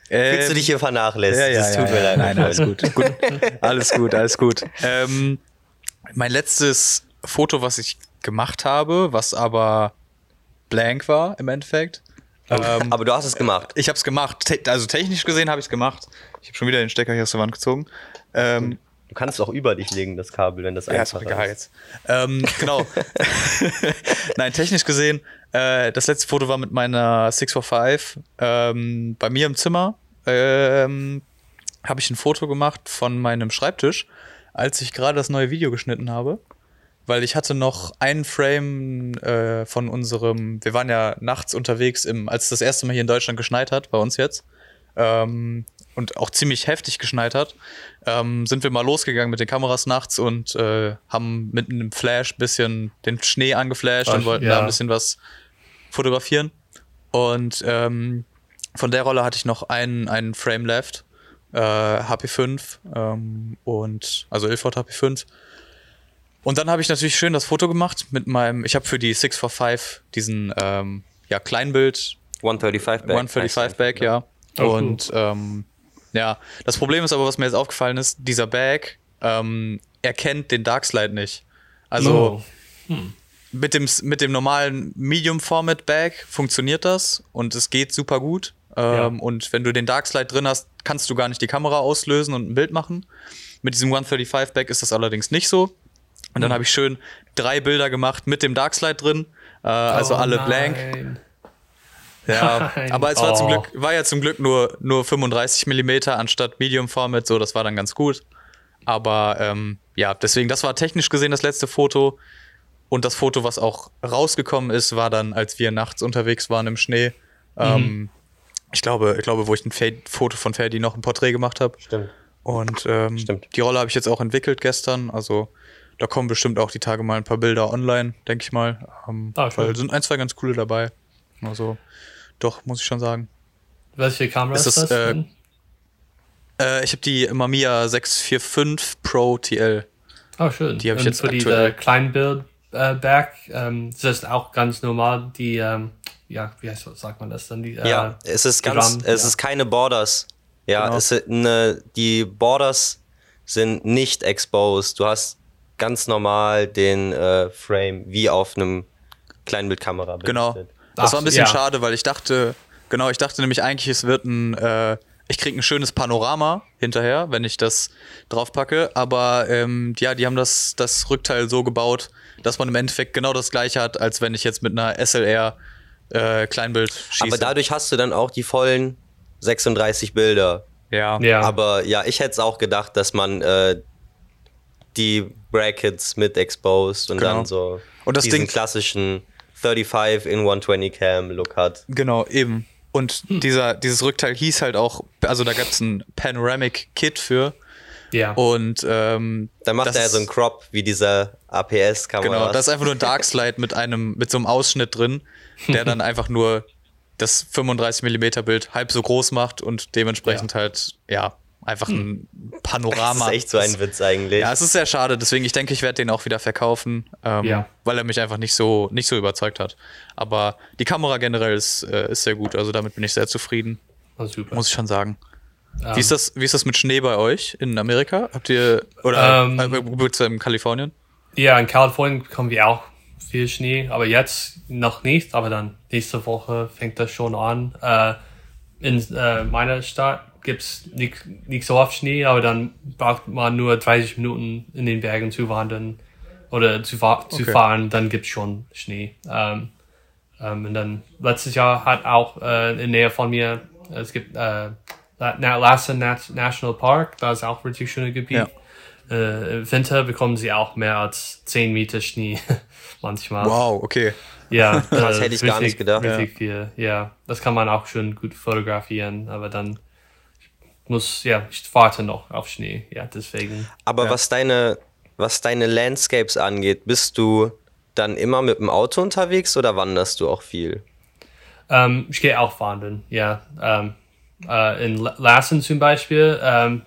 Ähm, Willst du dich hier vernachlässigen? Ja, ja, das tut ja, mir leid. Nein, alles gut. gut. Alles gut, alles gut. Ähm, mein letztes Foto, was ich gemacht habe, was aber blank war im Endeffekt. Ähm, aber du hast es gemacht. Ich habe es gemacht. Te also technisch gesehen habe ich es gemacht. Ich habe schon wieder den Stecker hier aus der Wand gezogen. Ähm, du kannst es auch über dich legen, das Kabel, wenn das ja, einfach ist. Egal jetzt. Ähm, genau. Nein, technisch gesehen, äh, das letzte Foto war mit meiner 645 ähm, bei mir im Zimmer. Ähm, habe ich ein Foto gemacht von meinem Schreibtisch, als ich gerade das neue Video geschnitten habe. Weil ich hatte noch einen Frame äh, von unserem, wir waren ja nachts unterwegs, im, als es das erste Mal hier in Deutschland geschneit hat, bei uns jetzt. Ähm, und auch ziemlich heftig geschneit hat, ähm, sind wir mal losgegangen mit den Kameras nachts und äh, haben mit einem Flash ein bisschen den Schnee angeflasht Ach, und wollten ja. da ein bisschen was fotografieren. Und ähm, von der Rolle hatte ich noch einen, einen Frame left, äh, HP5 ähm, und also Ilford HP5. Und dann habe ich natürlich schön das Foto gemacht mit meinem, ich habe für die 645 diesen ähm, ja, Kleinbild 135 Back. 135 Back, ja. Oh, und ähm, ja, das Problem ist aber, was mir jetzt aufgefallen ist, dieser Bag ähm, erkennt den Darkslide nicht. Also oh. hm. mit, dem, mit dem normalen Medium Format Bag funktioniert das und es geht super gut. Ähm, ja. Und wenn du den Darkslide drin hast, kannst du gar nicht die Kamera auslösen und ein Bild machen. Mit diesem 135 Back ist das allerdings nicht so. Und dann hm. habe ich schön drei Bilder gemacht mit dem Darkslide drin, äh, also oh alle nein. blank. Ja, Nein. aber es war oh. zum Glück, war ja zum Glück nur, nur 35 mm anstatt Medium Format, so, das war dann ganz gut. Aber ähm, ja, deswegen, das war technisch gesehen das letzte Foto. Und das Foto, was auch rausgekommen ist, war dann, als wir nachts unterwegs waren im Schnee. Mhm. Ähm, ich glaube, ich glaube, wo ich ein Fade Foto von Ferdi noch ein Porträt gemacht habe. Stimmt. Und ähm, Stimmt. die Rolle habe ich jetzt auch entwickelt gestern. Also da kommen bestimmt auch die Tage mal ein paar Bilder online, denke ich mal. Ähm, ah, weil sind ein, zwei ganz coole dabei. Also doch, muss ich schon sagen. Welche Kamera ist, ist das? Äh, äh, ich habe die Mamiya 645 Pro TL. Oh, schön. Die habe ich jetzt für aktuell. die Kleinbild äh, Back, ähm, das ist auch ganz normal, die, ähm, ja, wie heißt, sagt man das dann? Die, äh, ja, es ist ganz, Drum, es ja. ist keine Borders. Ja, genau. es sind eine, die Borders sind nicht exposed. Du hast ganz normal den äh, Frame wie auf einem Kleinbildkamera. Genau. Das Ach, war ein bisschen ja. schade, weil ich dachte, genau, ich dachte nämlich eigentlich, es wird ein, äh, ich krieg ein schönes Panorama hinterher, wenn ich das draufpacke. Aber ähm, ja, die haben das, das Rückteil so gebaut, dass man im Endeffekt genau das gleiche hat, als wenn ich jetzt mit einer SLR äh, Kleinbild schieße. Aber dadurch hast du dann auch die vollen 36 Bilder. Ja. ja. Aber ja, ich hätte es auch gedacht, dass man äh, die Brackets mit exposed und genau. dann so und das diesen Ding, klassischen 35 in 120 Cam Look hat. Genau, eben. Und hm. dieser, dieses Rückteil hieß halt auch, also da gab es ein Panoramic Kit für. Ja. Und ähm, dann macht er ja so einen Crop wie dieser APS-Kamera. Genau, das ist einfach nur ein Darkslide mit einem, mit so einem Ausschnitt drin, der dann einfach nur das 35 mm Bild halb so groß macht und dementsprechend ja. halt, ja, einfach ein Panorama. Das ist echt so ein Witz eigentlich. Ja, es ist sehr schade. Deswegen, ich denke, ich werde den auch wieder verkaufen, ähm, ja. weil er mich einfach nicht so, nicht so überzeugt hat. Aber die Kamera generell ist, äh, ist sehr gut. Also damit bin ich sehr zufrieden. Oh, super. Muss ich schon sagen. Um. Wie, ist das, wie ist das mit Schnee bei euch in Amerika? Habt ihr, oder um, ähm. äh, in Kalifornien? Ja, in Kalifornien bekommen wir auch viel Schnee, aber jetzt noch nicht. Aber dann nächste Woche fängt das schon an. Äh, in äh, meiner Stadt gibt's nicht, nicht so oft Schnee, aber dann braucht man nur 30 Minuten in den Bergen zu wandern oder zu, zu okay. fahren, dann gibt's schon Schnee. Ähm, ähm, und dann letztes Jahr hat auch äh, in Nähe von mir, es gibt äh, Lassen National Park, da ist auch richtig schönes Gebiet. Ja. Äh, Im Winter bekommen sie auch mehr als 10 Meter Schnee manchmal. Wow, okay. Ja, das äh, hätte ich richtig, gar nicht gedacht. Richtig ja. viel, ja. Das kann man auch schön gut fotografieren, aber dann muss, ja, ich warte noch auf Schnee, ja, deswegen. Aber ja. was deine, was deine Landscapes angeht, bist du dann immer mit dem Auto unterwegs oder wanderst du auch viel? Ähm, ich gehe auch wandern, ja. Ähm, äh, in Lassen zum Beispiel, ähm,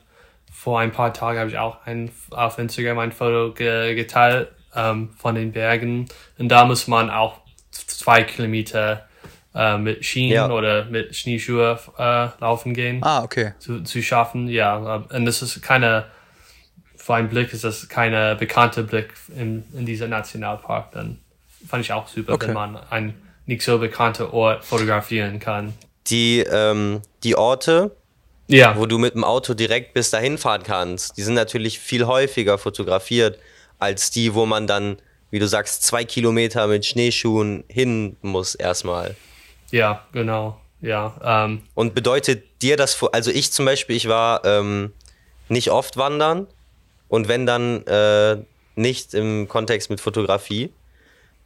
vor ein paar Tagen habe ich auch ein, auf Instagram ein Foto ge geteilt ähm, von den Bergen. Und da muss man auch zwei Kilometer äh, mit Schienen ja. oder mit Schneeschuhe äh, laufen gehen. Ah, okay. Zu, zu schaffen, ja. Und das ist keine, für einen Blick ist das keine bekannte Blick in, in dieser Nationalpark. Dann fand ich auch super, okay. wenn man einen nicht so bekannten Ort fotografieren kann. Die, ähm, die Orte, ja. wo du mit dem Auto direkt bis dahin fahren kannst, die sind natürlich viel häufiger fotografiert als die, wo man dann, wie du sagst, zwei Kilometer mit Schneeschuhen hin muss erstmal. Ja, genau. Ja. Ähm. Und bedeutet dir das, also ich zum Beispiel, ich war ähm, nicht oft wandern und wenn dann äh, nicht im Kontext mit Fotografie.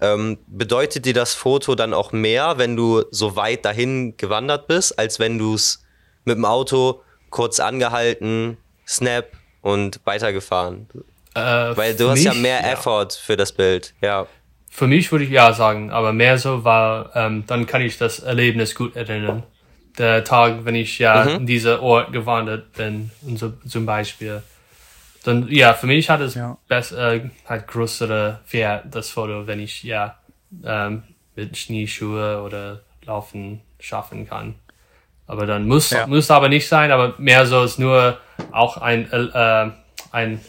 Ähm, bedeutet dir das Foto dann auch mehr, wenn du so weit dahin gewandert bist, als wenn du es mit dem Auto kurz angehalten, Snap und weitergefahren. Äh, Weil du hast mich, ja mehr ja. Effort für das Bild, ja. Für mich würde ich ja sagen, aber mehr so, weil ähm, dann kann ich das Erlebnis gut erinnern. Der Tag, wenn ich ja mhm. in dieser Ort gewandert bin, und so, zum Beispiel. Dann, ja, für mich hat es ja. besser, äh, halt größere Wert, das Foto, wenn ich ja ähm, mit Schneeschuhe oder Laufen schaffen kann. Aber dann muss, ja. muss aber nicht sein, aber mehr so ist nur auch ein, äh, ein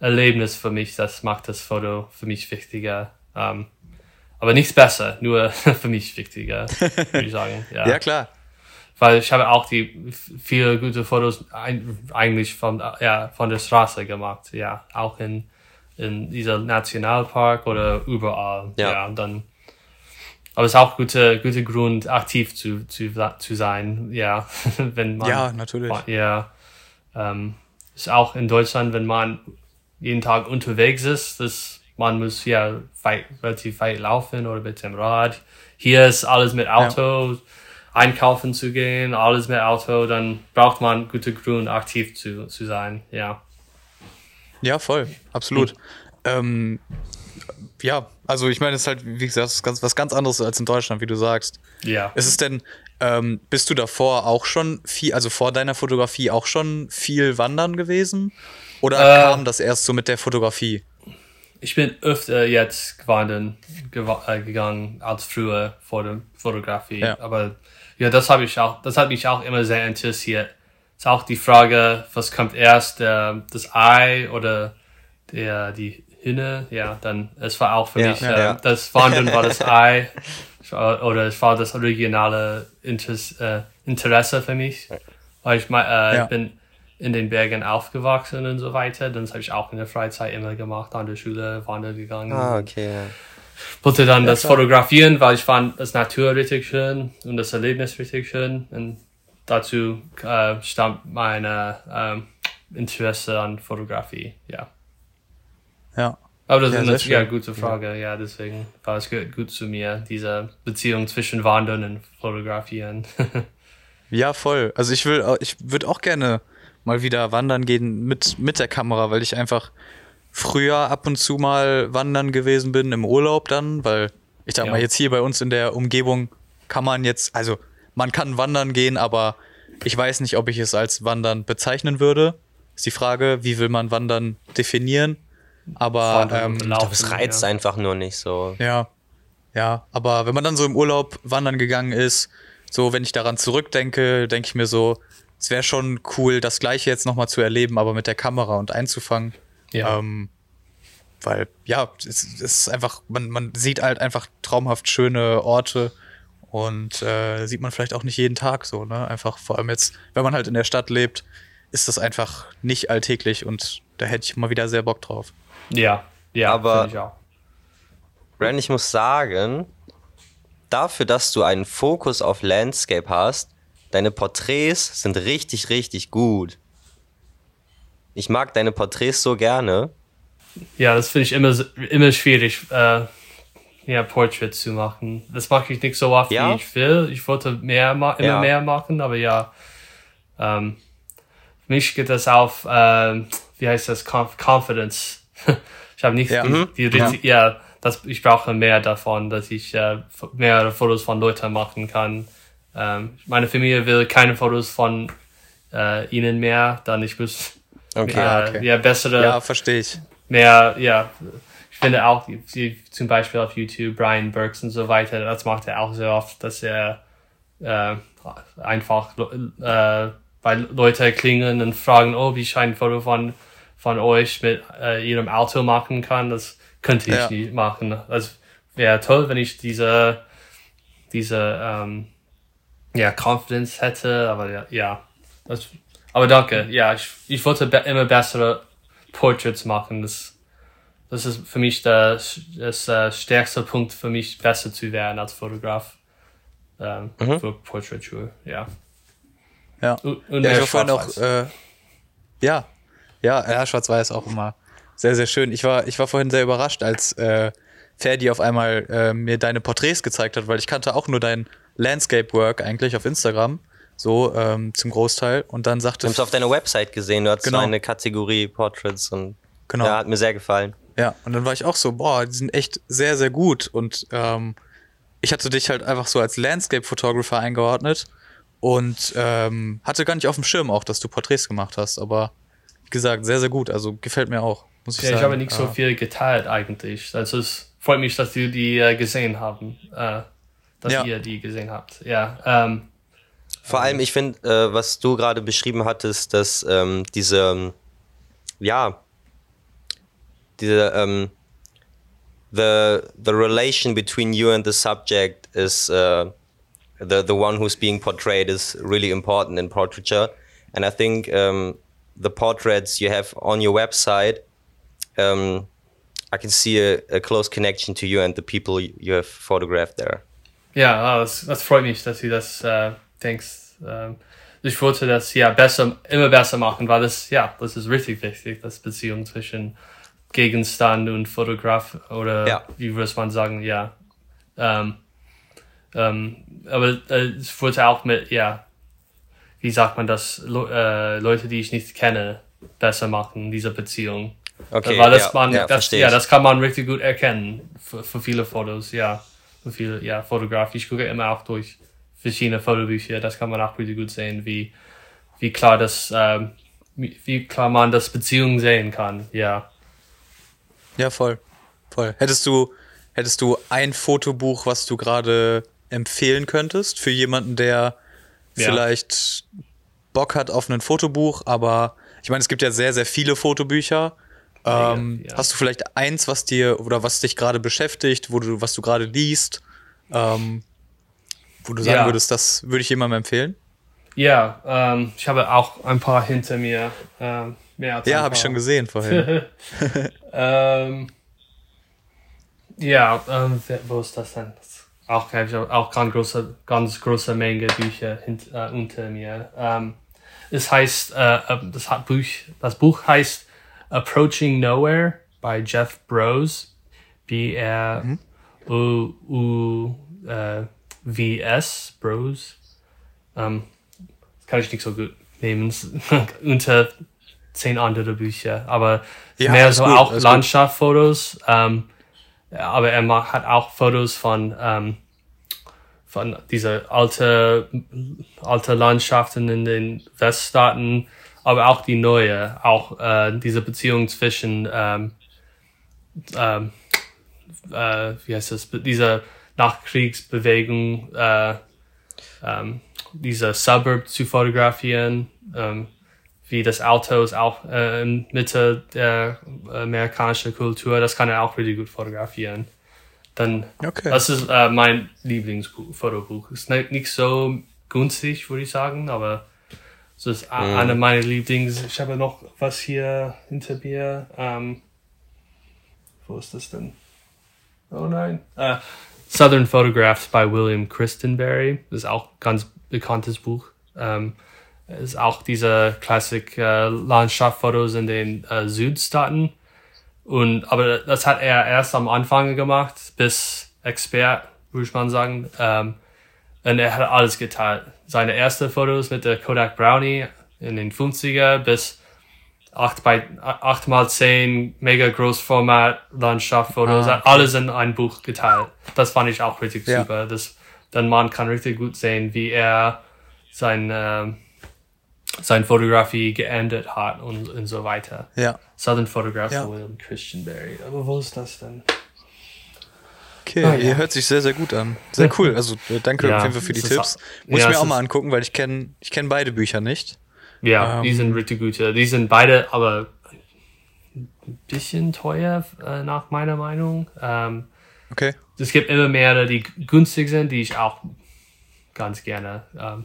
Erlebnis für mich, das macht das Foto für mich wichtiger. Ähm, aber nichts besser, nur für mich wichtiger, würde ich sagen. Ja. ja, klar. Weil ich habe auch die viele gute Fotos eigentlich von, ja, von der Straße gemacht. Ja, auch in, in dieser Nationalpark oder überall. Ja, ja dann. Aber es ist auch gute, gute Grund, aktiv zu, zu, zu sein. Ja, wenn man. Ja, natürlich. Ja. Ähm, ist auch in Deutschland, wenn man jeden Tag unterwegs ist, das man muss ja weit, relativ weit laufen oder mit dem Rad. Hier ist alles mit Auto, ja. einkaufen zu gehen, alles mit Auto, dann braucht man gute Grund, aktiv zu, zu sein, ja. Ja, voll, absolut. Hm. Ähm, ja, also ich meine, es ist halt, wie gesagt, ganz, was ganz anderes als in Deutschland, wie du sagst. Ja. Ist es denn, ähm, bist du davor auch schon viel, also vor deiner Fotografie auch schon viel wandern gewesen? Oder äh, kam das erst so mit der Fotografie? Ich bin öfter jetzt gewandert äh, gegangen als früher vor der Fotografie. Ja. Aber ja, das habe ich auch, das hat mich auch immer sehr interessiert. Ist auch die Frage, was kommt erst, der, das Ei oder der, die Hühner? Ja, dann, es war auch für ja, mich, ja, äh, das Wandern war das Ei oder es war das originale Interesse, äh, Interesse für mich. Weil ich, äh, ich bin in den Bergen aufgewachsen und so weiter. Das habe ich auch in der Freizeit immer gemacht, an der Schule wandern gegangen. Ah, okay. Ja. Wollte dann ja, das klar. fotografieren, weil ich fand das Natur richtig schön und das Erlebnis richtig schön. Und dazu äh, stammt meine ähm, Interesse an Fotografie, ja. Ja. Aber das ja, ist eine ja, gute Frage, ja. ja, deswegen war es gut zu mir, diese Beziehung zwischen Wandern und Fotografieren. ja, voll. Also ich will, ich würde auch gerne mal wieder wandern gehen mit, mit der Kamera, weil ich einfach früher ab und zu mal wandern gewesen bin im Urlaub dann, weil ich sag ja. mal, jetzt hier bei uns in der Umgebung kann man jetzt, also man kann wandern gehen, aber ich weiß nicht, ob ich es als Wandern bezeichnen würde. Ist die Frage, wie will man Wandern definieren? Aber ähm, ich glaube, es reizt ja. einfach nur nicht so. Ja, ja. Aber wenn man dann so im Urlaub wandern gegangen ist, so wenn ich daran zurückdenke, denke ich mir so, es wäre schon cool, das gleiche jetzt nochmal zu erleben, aber mit der Kamera und einzufangen. Ja. Ähm, weil, ja, es, es, ist einfach, man, man sieht halt einfach traumhaft schöne Orte und äh, sieht man vielleicht auch nicht jeden Tag so, ne? Einfach vor allem jetzt, wenn man halt in der Stadt lebt, ist das einfach nicht alltäglich und da hätte ich mal wieder sehr Bock drauf. Ja, ja, aber ich auch. Ren, ich muss sagen, dafür, dass du einen Fokus auf Landscape hast, Deine Porträts sind richtig, richtig gut. Ich mag deine Porträts so gerne. Ja, das finde ich immer, immer schwierig, äh, ja, Portraits zu machen. Das mache ich nicht so oft, ja? wie ich will. Ich wollte mehr immer ja. mehr machen, aber ja. Ähm, für mich geht das auf, äh, wie heißt das, Conf Confidence. ich habe nicht ja. die, mhm. die, die ja. das, ich brauche mehr davon, dass ich äh, mehr Fotos von Leuten machen kann ähm, meine Familie will keine Fotos von äh, ihnen mehr, dann ich muss okay, äh, okay. ja bessere. Ja, verstehe ich. Mehr, ja. Ich finde auch, zum Beispiel auf YouTube, Brian Burks und so weiter, das macht er auch sehr oft, dass er äh, einfach äh, bei Leute klingeln und fragen, oh, wie ich ein Foto von, von euch mit äh, ihrem Auto machen kann. Das könnte ich ja. nicht machen. Also wäre toll, wenn ich diese, diese ähm, ja, Confidence hätte, aber ja, ja. Das, aber danke, ja, ich, ich wollte be immer bessere Portraits machen. Das, das ist für mich der, das, der stärkste Punkt für mich, besser zu werden als Fotograf. Ähm, mhm. Für Portraiture, ja. Ja, und, und ja ich war vorhin auch, äh, ja, ja, ja, schwarz-weiß auch immer sehr, sehr schön. Ich war, ich war vorhin sehr überrascht, als äh, Ferdi auf einmal äh, mir deine Porträts gezeigt hat, weil ich kannte auch nur dein Landscape Work eigentlich auf Instagram. so ähm, zum Großteil. Und dann sagte. Ich habe es auf deiner Website gesehen, du hast genau. so eine Kategorie Portraits und genau. ja, hat mir sehr gefallen. Ja, und dann war ich auch so, boah, die sind echt sehr, sehr gut. Und ähm, ich hatte dich halt einfach so als Landscape-Photographer eingeordnet und ähm, hatte gar nicht auf dem Schirm auch, dass du Porträts gemacht hast. Aber wie gesagt, sehr, sehr gut. Also gefällt mir auch. Muss ich ja, sagen. ich habe nicht so viel geteilt eigentlich. Also es freut mich, dass du die äh, gesehen haben, äh, dass ja. ihr die gesehen habt. Ja. Ähm, Vor allem, ich finde, äh, was du gerade beschrieben hattest, dass ähm, diese, ja, diese, ähm, the the relation between you and the subject is uh, the the one who's being portrayed is really important in portraiture, and I think um, the portraits you have on your website, um, I can see a, a, close connection to you and the people you have photographed there. Ja, oh, das, das freut mich, dass du das äh, denkst. Ähm, ich wollte das ja besser, immer besser machen, weil das, ja, das ist richtig wichtig, das Beziehung zwischen Gegenstand und Fotograf oder ja. wie würde man sagen, ja. Ähm, ähm, aber äh, es wurde auch mit, ja, wie sagt man das, Le äh, Leute, die ich nicht kenne, besser machen, diese Beziehung. Okay, Weil das, ja, man, ja, das, ja, das kann man richtig gut erkennen für, für viele Fotos, ja. Für viele, ja, Fotografie. Ich gucke immer auch durch verschiedene Fotobücher, das kann man auch richtig gut sehen, wie, wie klar das, ähm, wie klar man das Beziehung sehen kann, ja. Ja, voll. Voll. Hättest du, hättest du ein Fotobuch, was du gerade empfehlen könntest für jemanden, der ja. vielleicht Bock hat auf ein Fotobuch, aber ich meine, es gibt ja sehr, sehr viele Fotobücher. Ähm, ja. Hast du vielleicht eins, was dir oder was dich gerade beschäftigt, wo du, was du gerade liest, ähm, wo du sagen ja. würdest, das würde ich jemandem empfehlen? Ja, ähm, ich habe auch ein paar hinter mir. Ähm, Mehr ja, habe ich schon gesehen vorhin. ähm, ja, ähm, wo ist das denn? Auch, auch ganz große, ganz große Menge Bücher hint, äh, unter mir. Ähm, es heißt, äh, äh das, Buch, das Buch heißt Approaching Nowhere bei Jeff Bros. B-R-O-U-V-S, Bros. Ähm, das kann ich nicht so gut nehmen. unter zehn andere Bücher, aber ja, mehr so gut, auch Landschaftsfotos. Ähm, aber er macht, hat auch Fotos von ähm, von dieser alte alte Landschaften in den Weststaaten, aber auch die neue, auch äh, diese Beziehung zwischen ähm, ähm, äh, wie heißt das, diese Nachkriegsbewegung, äh, ähm, diese Suburb zu fotografieren. Ähm, wie das Auto ist auch äh, in Mitte der amerikanischen Kultur. Das kann er auch richtig gut fotografieren. Dann, okay. das ist äh, mein Lieblingsfotobuch. Ist nicht, nicht so günstig, würde ich sagen, aber es ist mm. einer meiner Lieblings. Ich habe noch was hier hinter mir. Ähm, wo ist das denn? Oh nein. Uh, Southern Photographs by William Christenberry. Das ist auch ein ganz bekanntes Buch. Ähm, ist auch diese Klassik äh, Landschaftsfotos in den äh, Südstaaten. Und, aber das hat er erst am Anfang gemacht, bis Expert, würde man sagen. Ähm, und er hat alles geteilt. Seine ersten Fotos mit der Kodak Brownie in den 50er bis 8 bei 8 mal 10 mega Großformat Landschaftsfotos, ah, okay. alles in ein Buch geteilt. Das fand ich auch richtig ja. super. Das, dann man kann richtig gut sehen, wie er sein, äh, sein Fotografie geändert hat und, und so weiter. Ja. Southern Photographs ja. William Christian Barry. Aber wo ist das denn? Okay, ah, ja. hört sich sehr, sehr gut an. Sehr cool. Also äh, danke ja, auf jeden Fall für die Tipps. Muss ja, ich mir auch mal angucken, weil ich kenne ich kenn beide Bücher nicht. Ja, ähm, die sind richtig gut. Die sind beide aber ein bisschen teuer, äh, nach meiner Meinung. Ähm, okay. Es gibt immer mehrere, die günstig sind, die ich auch ganz gerne ähm,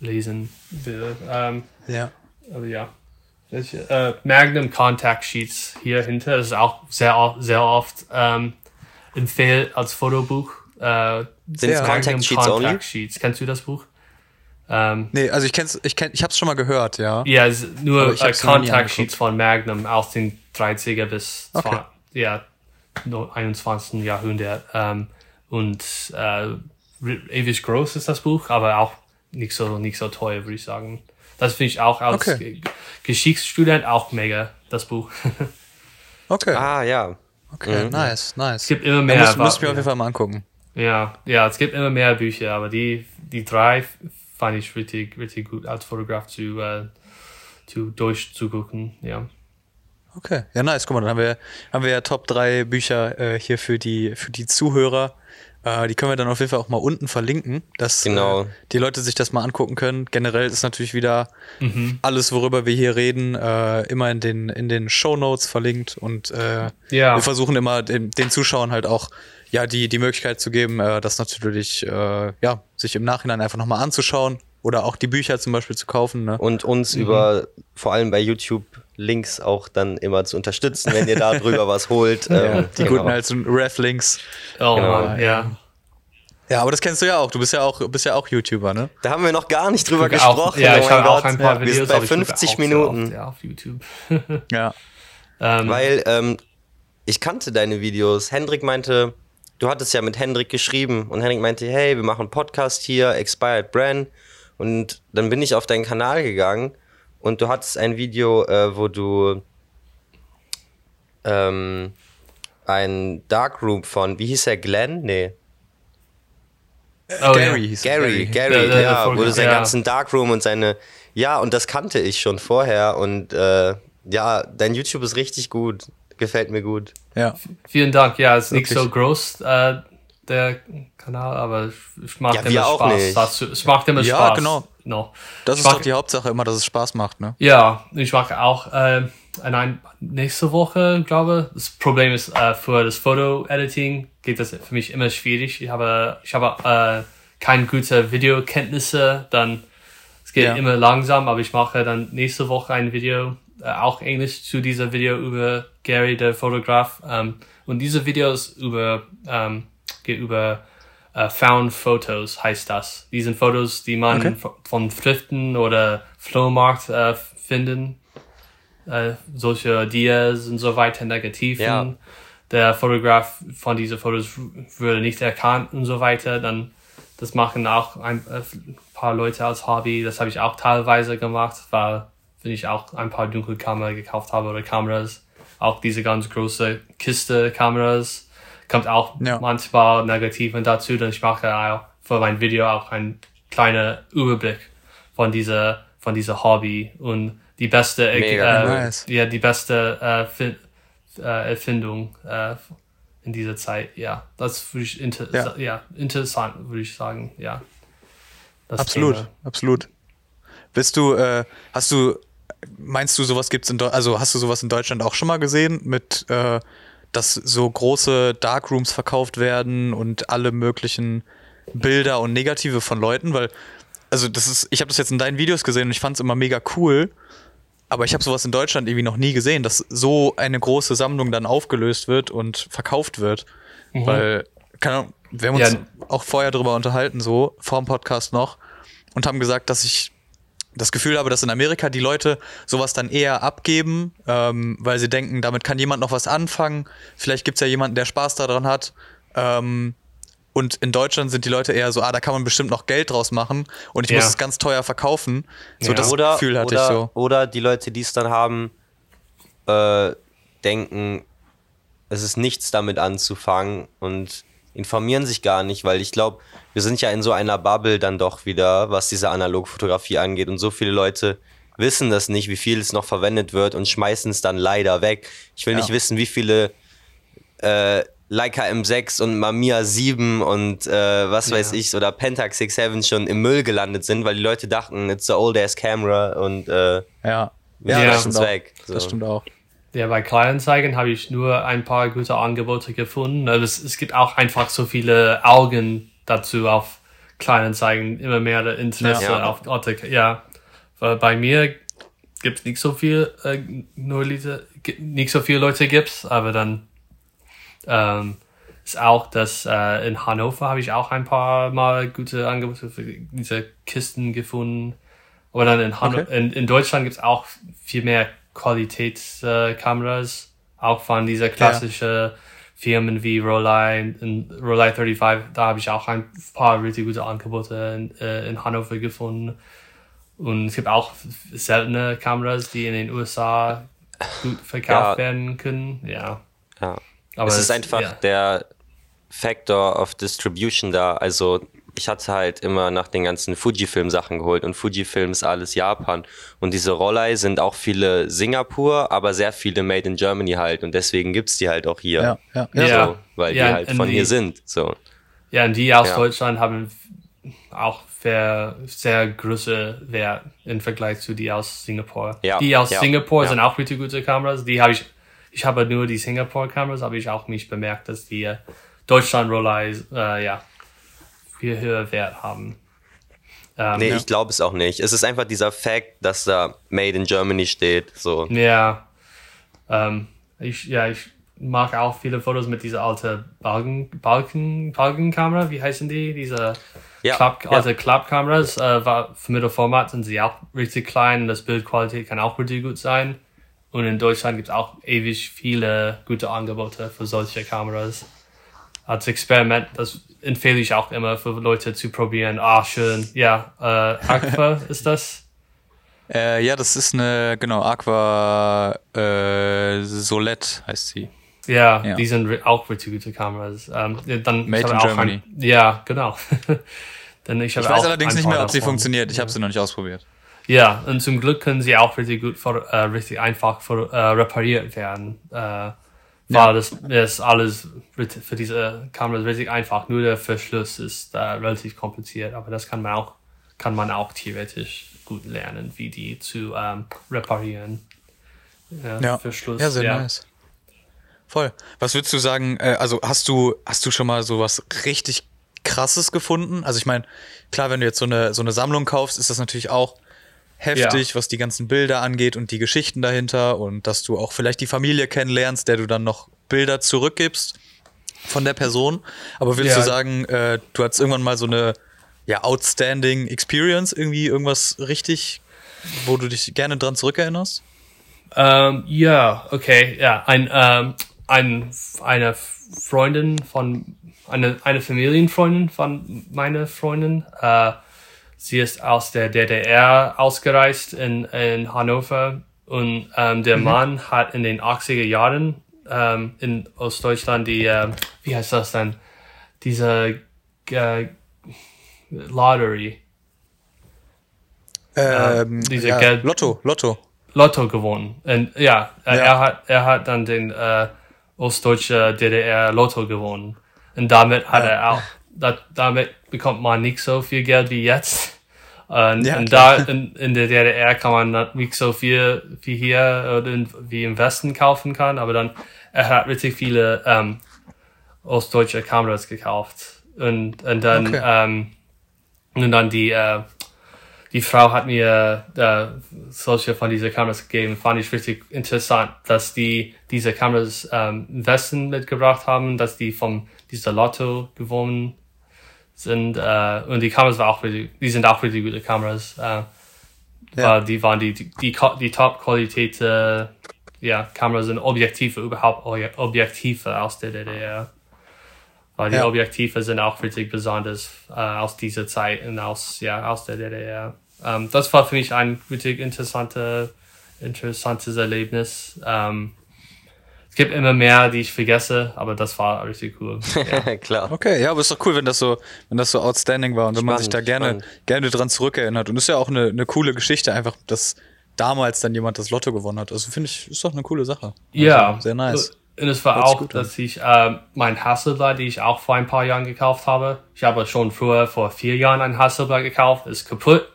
lesen will. Ähm, ja. Aber ja. Ich, äh, Magnum Contact Sheets hier hinter ist auch sehr, sehr oft ähm, empfehlt als Fotobuch. Äh, Sind es Contact Sheets Contact only? Sheets. Kennst du das Buch? Ähm, nee, also ich kenn's, ich kenn, ich hab's schon mal gehört, ja. Ja, es ist nur äh, Contact Sheets von Magnum aus den 30er bis okay. 20, ja, 21. Jahrhundert. Ähm, und äh, ewig groß ist das Buch, aber auch nicht so, nicht so teuer, würde ich sagen. Das finde ich auch als okay. Geschichtsstudent auch mega, das Buch. okay. Ah, ja. Okay, mhm. nice, nice. Es gibt immer mehr. Das muss ich mir auf jeden Fall mal angucken. Ja, ja, es gibt immer mehr Bücher, aber die, die drei fand ich richtig, richtig gut als Fotograf zu, äh, zu durchzugucken, ja. Okay, ja, nice. Guck mal, dann haben wir, haben wir ja Top 3 Bücher äh, hier für die, für die Zuhörer. Äh, die können wir dann auf jeden Fall auch mal unten verlinken, dass genau. äh, die Leute sich das mal angucken können. Generell ist natürlich wieder mhm. alles, worüber wir hier reden, äh, immer in den, in den Show Notes verlinkt und äh, ja. wir versuchen immer den, den Zuschauern halt auch ja, die, die Möglichkeit zu geben, äh, das natürlich, äh, ja, sich im Nachhinein einfach nochmal anzuschauen oder auch die Bücher zum Beispiel zu kaufen. Ne? Und uns mhm. über, vor allem bei YouTube, Links auch dann immer zu unterstützen, wenn ihr da drüber was holt. Ähm, die genau. guten alten Ref-Links. Oh, genau. ja. Ja, aber das kennst du ja auch. Du bist ja auch, bist ja auch YouTuber, ne? Da haben wir noch gar nicht drüber gesprochen. Auch, ja, oh ich habe auch ein paar ja, Videos. Wir sind bei 50 Minuten. Oft, ja, auf YouTube. ja. Ähm, Weil ähm, ich kannte deine Videos. Hendrik meinte, du hattest ja mit Hendrik geschrieben und Hendrik meinte, hey, wir machen einen Podcast hier, Expired Brand. Und dann bin ich auf deinen Kanal gegangen und du hattest ein Video, äh, wo du ähm, ein Darkroom von, wie hieß er, Glenn? Nee. Oh, Gary, ja. Gary, Gary, Gary, ja, ja, wo du seinen ja. ganzen Darkroom und seine, ja, und das kannte ich schon vorher und äh, ja, dein YouTube ist richtig gut, gefällt mir gut. Ja. Vielen Dank, ja, ist Wirklich. nicht so groß, äh, der Kanal, aber ich mag ja, immer Spaß. Das, es macht immer ja, Spaß. Ja, genau. No. Das ist mag, doch die Hauptsache immer, dass es Spaß macht, ne? Ja, ich mag auch äh, nein, nächste Woche, glaube Das Problem ist, äh, für das Foto-Editing geht das für mich immer schwierig. Ich habe, ich habe äh, keine gute Videokenntnisse, dann es geht ja. immer langsam, aber ich mache dann nächste Woche ein Video, äh, auch Englisch zu dieser Video über Gary, der Fotograf. Ähm, und diese Videos über ähm, geht über äh, Found Photos, heißt das. Die sind Fotos, die man okay. von Thriften oder Flohmarkt äh, finden. Äh, solche Dias und so weiter, Negativen. Ja. Der Fotograf von diesen Fotos würde nicht erkannt und so weiter. Dann, das machen auch ein, paar Leute als Hobby. Das habe ich auch teilweise gemacht, weil wenn ich auch ein paar Dunkelkamera gekauft habe oder Kameras, auch diese ganz große Kiste Kameras kommt auch ja. manchmal Negativen dazu, denn ich mache auch für mein Video auch einen kleinen Überblick von dieser, von dieser Hobby und die beste, Mega, äh, nice. ja, die beste äh, äh, Erfindung äh, in dieser Zeit. Ja, das würde ich inter ja. ja. interessant, würde ich sagen. Ja. Das absolut, Thema. absolut. Bist du, äh, hast du, meinst du, sowas gibt's in, also hast du sowas in Deutschland auch schon mal gesehen mit äh, dass so große Darkrooms verkauft werden und alle möglichen Bilder und Negative von Leuten, weil, also das ist, ich habe das jetzt in deinen Videos gesehen und ich fand es immer mega cool, aber ich habe sowas in Deutschland irgendwie noch nie gesehen, dass so eine große Sammlung dann aufgelöst wird und verkauft wird. Mhm. Weil, keine Ahnung, wir haben uns ja. auch vorher darüber unterhalten, so, vor dem Podcast noch, und haben gesagt, dass ich das Gefühl habe, dass in Amerika die Leute sowas dann eher abgeben, ähm, weil sie denken, damit kann jemand noch was anfangen. Vielleicht gibt es ja jemanden, der Spaß daran hat. Ähm, und in Deutschland sind die Leute eher so, ah, da kann man bestimmt noch Geld draus machen und ich ja. muss es ganz teuer verkaufen. So ja. das oder, Gefühl hatte oder, ich so. Oder die Leute, die es dann haben, äh, denken, es ist nichts damit anzufangen und informieren sich gar nicht, weil ich glaube, wir sind ja in so einer Bubble dann doch wieder, was diese Analogfotografie angeht. Und so viele Leute wissen das nicht, wie viel es noch verwendet wird und schmeißen es dann leider weg. Ich will ja. nicht wissen, wie viele äh, Leica M6 und Mamiya 7 und äh, was weiß ja. ich, oder Pentax 67 schon im Müll gelandet sind, weil die Leute dachten, it's a old ass camera und äh, ja, ja, das, stimmt weg. So. das stimmt auch. Ja, bei Kleinanzeigen habe ich nur ein paar gute Angebote gefunden. Also es, es gibt auch einfach so viele Augen dazu auf Kleinanzeigen, immer mehr Interesse ja. auf Orte. Ja, weil bei mir gibt es nicht so viel, äh, nur Leute, nicht so viele Leute gibt's, aber dann ähm, ist auch, dass äh, in Hannover habe ich auch ein paar Mal gute Angebote für diese Kisten gefunden. Aber dann in, Han okay. in, in Deutschland gibt's auch viel mehr Qualitätskameras, auch von dieser klassischen ja. Firmen wie Rolei und Rolei 35, da habe ich auch ein paar richtig gute Angebote in, äh, in Hannover gefunden. Und es gibt auch seltene Kameras, die in den USA gut verkauft ja. werden können. Ja. ja. Aber es ist einfach ja. der Factor of Distribution da. Also ich hatte halt immer nach den ganzen Fujifilm-Sachen geholt und Fujifilm ist alles Japan. Und diese Rollei sind auch viele Singapur, aber sehr viele Made in Germany halt. Und deswegen gibt es die halt auch hier. Ja, ja, ja. So, weil ja, die halt von die, hier sind. So. Ja, und die aus Deutschland haben auch sehr, sehr große Wert im Vergleich zu die aus Singapur. Ja, die aus Singapur sind auch richtig gute Kameras. Die habe ich, ich habe nur die Singapur-Kameras, aber ich auch nicht bemerkt, dass die äh, Deutschland-Rollei, äh, ja, viel höher Wert haben. Ähm, nee, ja. ich glaube es auch nicht. Es ist einfach dieser Fact, dass da Made in Germany steht. So. Ja. Ähm, ich, ja, ich mag auch viele Fotos mit dieser alten Balken, Balken, Balkenkamera. Wie heißen die? Diese ja, Klapp, ja. alte Klappkameras. Äh, war, für Mittelformat sind sie auch richtig klein. Das Bildqualität kann auch richtig gut sein. Und in Deutschland gibt es auch ewig viele gute Angebote für solche Kameras. Als Experiment, das empfehle ich auch immer für Leute zu probieren. Ah, schön. Ja, äh, Aqua ist das? Äh, ja, das ist eine, genau, Aqua äh, Solette heißt sie. Ja, ja, die sind auch richtig gute Kameras. Ähm, dann, Made in Germany. Ein, ja, genau. Denn ich, ich weiß allerdings nicht mehr, ob sie funktioniert. Ich habe sie noch nicht ausprobiert. Ja, und zum Glück können sie auch richtig gut, für, äh, richtig einfach für, äh, repariert werden. War ja. das ist alles für diese Kamera richtig einfach. Nur der Verschluss ist äh, relativ kompliziert, aber das kann man auch kann man auch theoretisch gut lernen, wie die zu ähm, reparieren. Ja, ja. Verschluss. Ja, sehr ja. nice. Voll. Was würdest du sagen? Äh, also hast du hast du schon mal sowas richtig krasses gefunden? Also ich meine, klar, wenn du jetzt so eine so eine Sammlung kaufst, ist das natürlich auch heftig, ja. was die ganzen Bilder angeht und die Geschichten dahinter und dass du auch vielleicht die Familie kennenlernst, der du dann noch Bilder zurückgibst von der Person. Aber willst ja. du sagen, äh, du hattest irgendwann mal so eine ja, outstanding Experience, irgendwie irgendwas richtig, wo du dich gerne dran zurückerinnerst? Ähm, ja, okay, ja, ein, ähm, ein, eine Freundin von, eine, eine Familienfreundin von meiner Freundin, äh, Sie ist aus der DDR ausgereist in, in Hannover und ähm, der mhm. Mann hat in den 80er Jahren ähm, in Ostdeutschland die, äh, wie heißt das denn, diese äh, Lottery. Ähm, diese ja, Geld Lotto, Lotto. Lotto gewonnen. Und ja, ja. er hat er hat dann den äh, ostdeutsche DDR Lotto gewonnen. Und damit hat ja. er auch da, damit bekommt man nicht so viel Geld wie jetzt. Und, ja, und da in, in der DDR kann man nicht so viel wie hier oder in, wie im Westen kaufen kann, aber dann er hat richtig viele ähm, ostdeutsche Kameras gekauft und und dann okay. ähm, und dann die äh, die Frau hat mir äh, solche von diesen Kameras gegeben. Fand ich richtig interessant, dass die diese Kameras ähm, im Westen mitgebracht haben, dass die vom dieser Lotto gewonnen sind äh, und die Kameras war auch really, die sind auch really gute Kameras. Äh, ja. Die waren die die, die, die Top-Qualität äh, ja, Kameras und Objektive überhaupt Objektive aus der DDR. Weil die ja. Objektive sind auch wirklich besonders äh, aus dieser Zeit und aus, ja, aus der DDR. Ähm, das war für mich ein wirklich interessante, interessantes Erlebnis. Ähm, gibt immer mehr, die ich vergesse, aber das war richtig cool. Ja. Klar. Okay, ja, aber ist doch cool, wenn das so, wenn das so outstanding war und spannend, wenn man sich da gerne, spannend. gerne dran zurückerinnert. Und ist ja auch eine, eine coole Geschichte, einfach, dass damals dann jemand das Lotto gewonnen hat. Also finde ich, ist doch eine coole Sache. Also ja. Sehr nice. Und es war Hört auch, dass ich äh, mein Hasselblad, die ich auch vor ein paar Jahren gekauft habe. Ich habe schon früher vor vier Jahren ein Hasselblad gekauft, ist kaputt.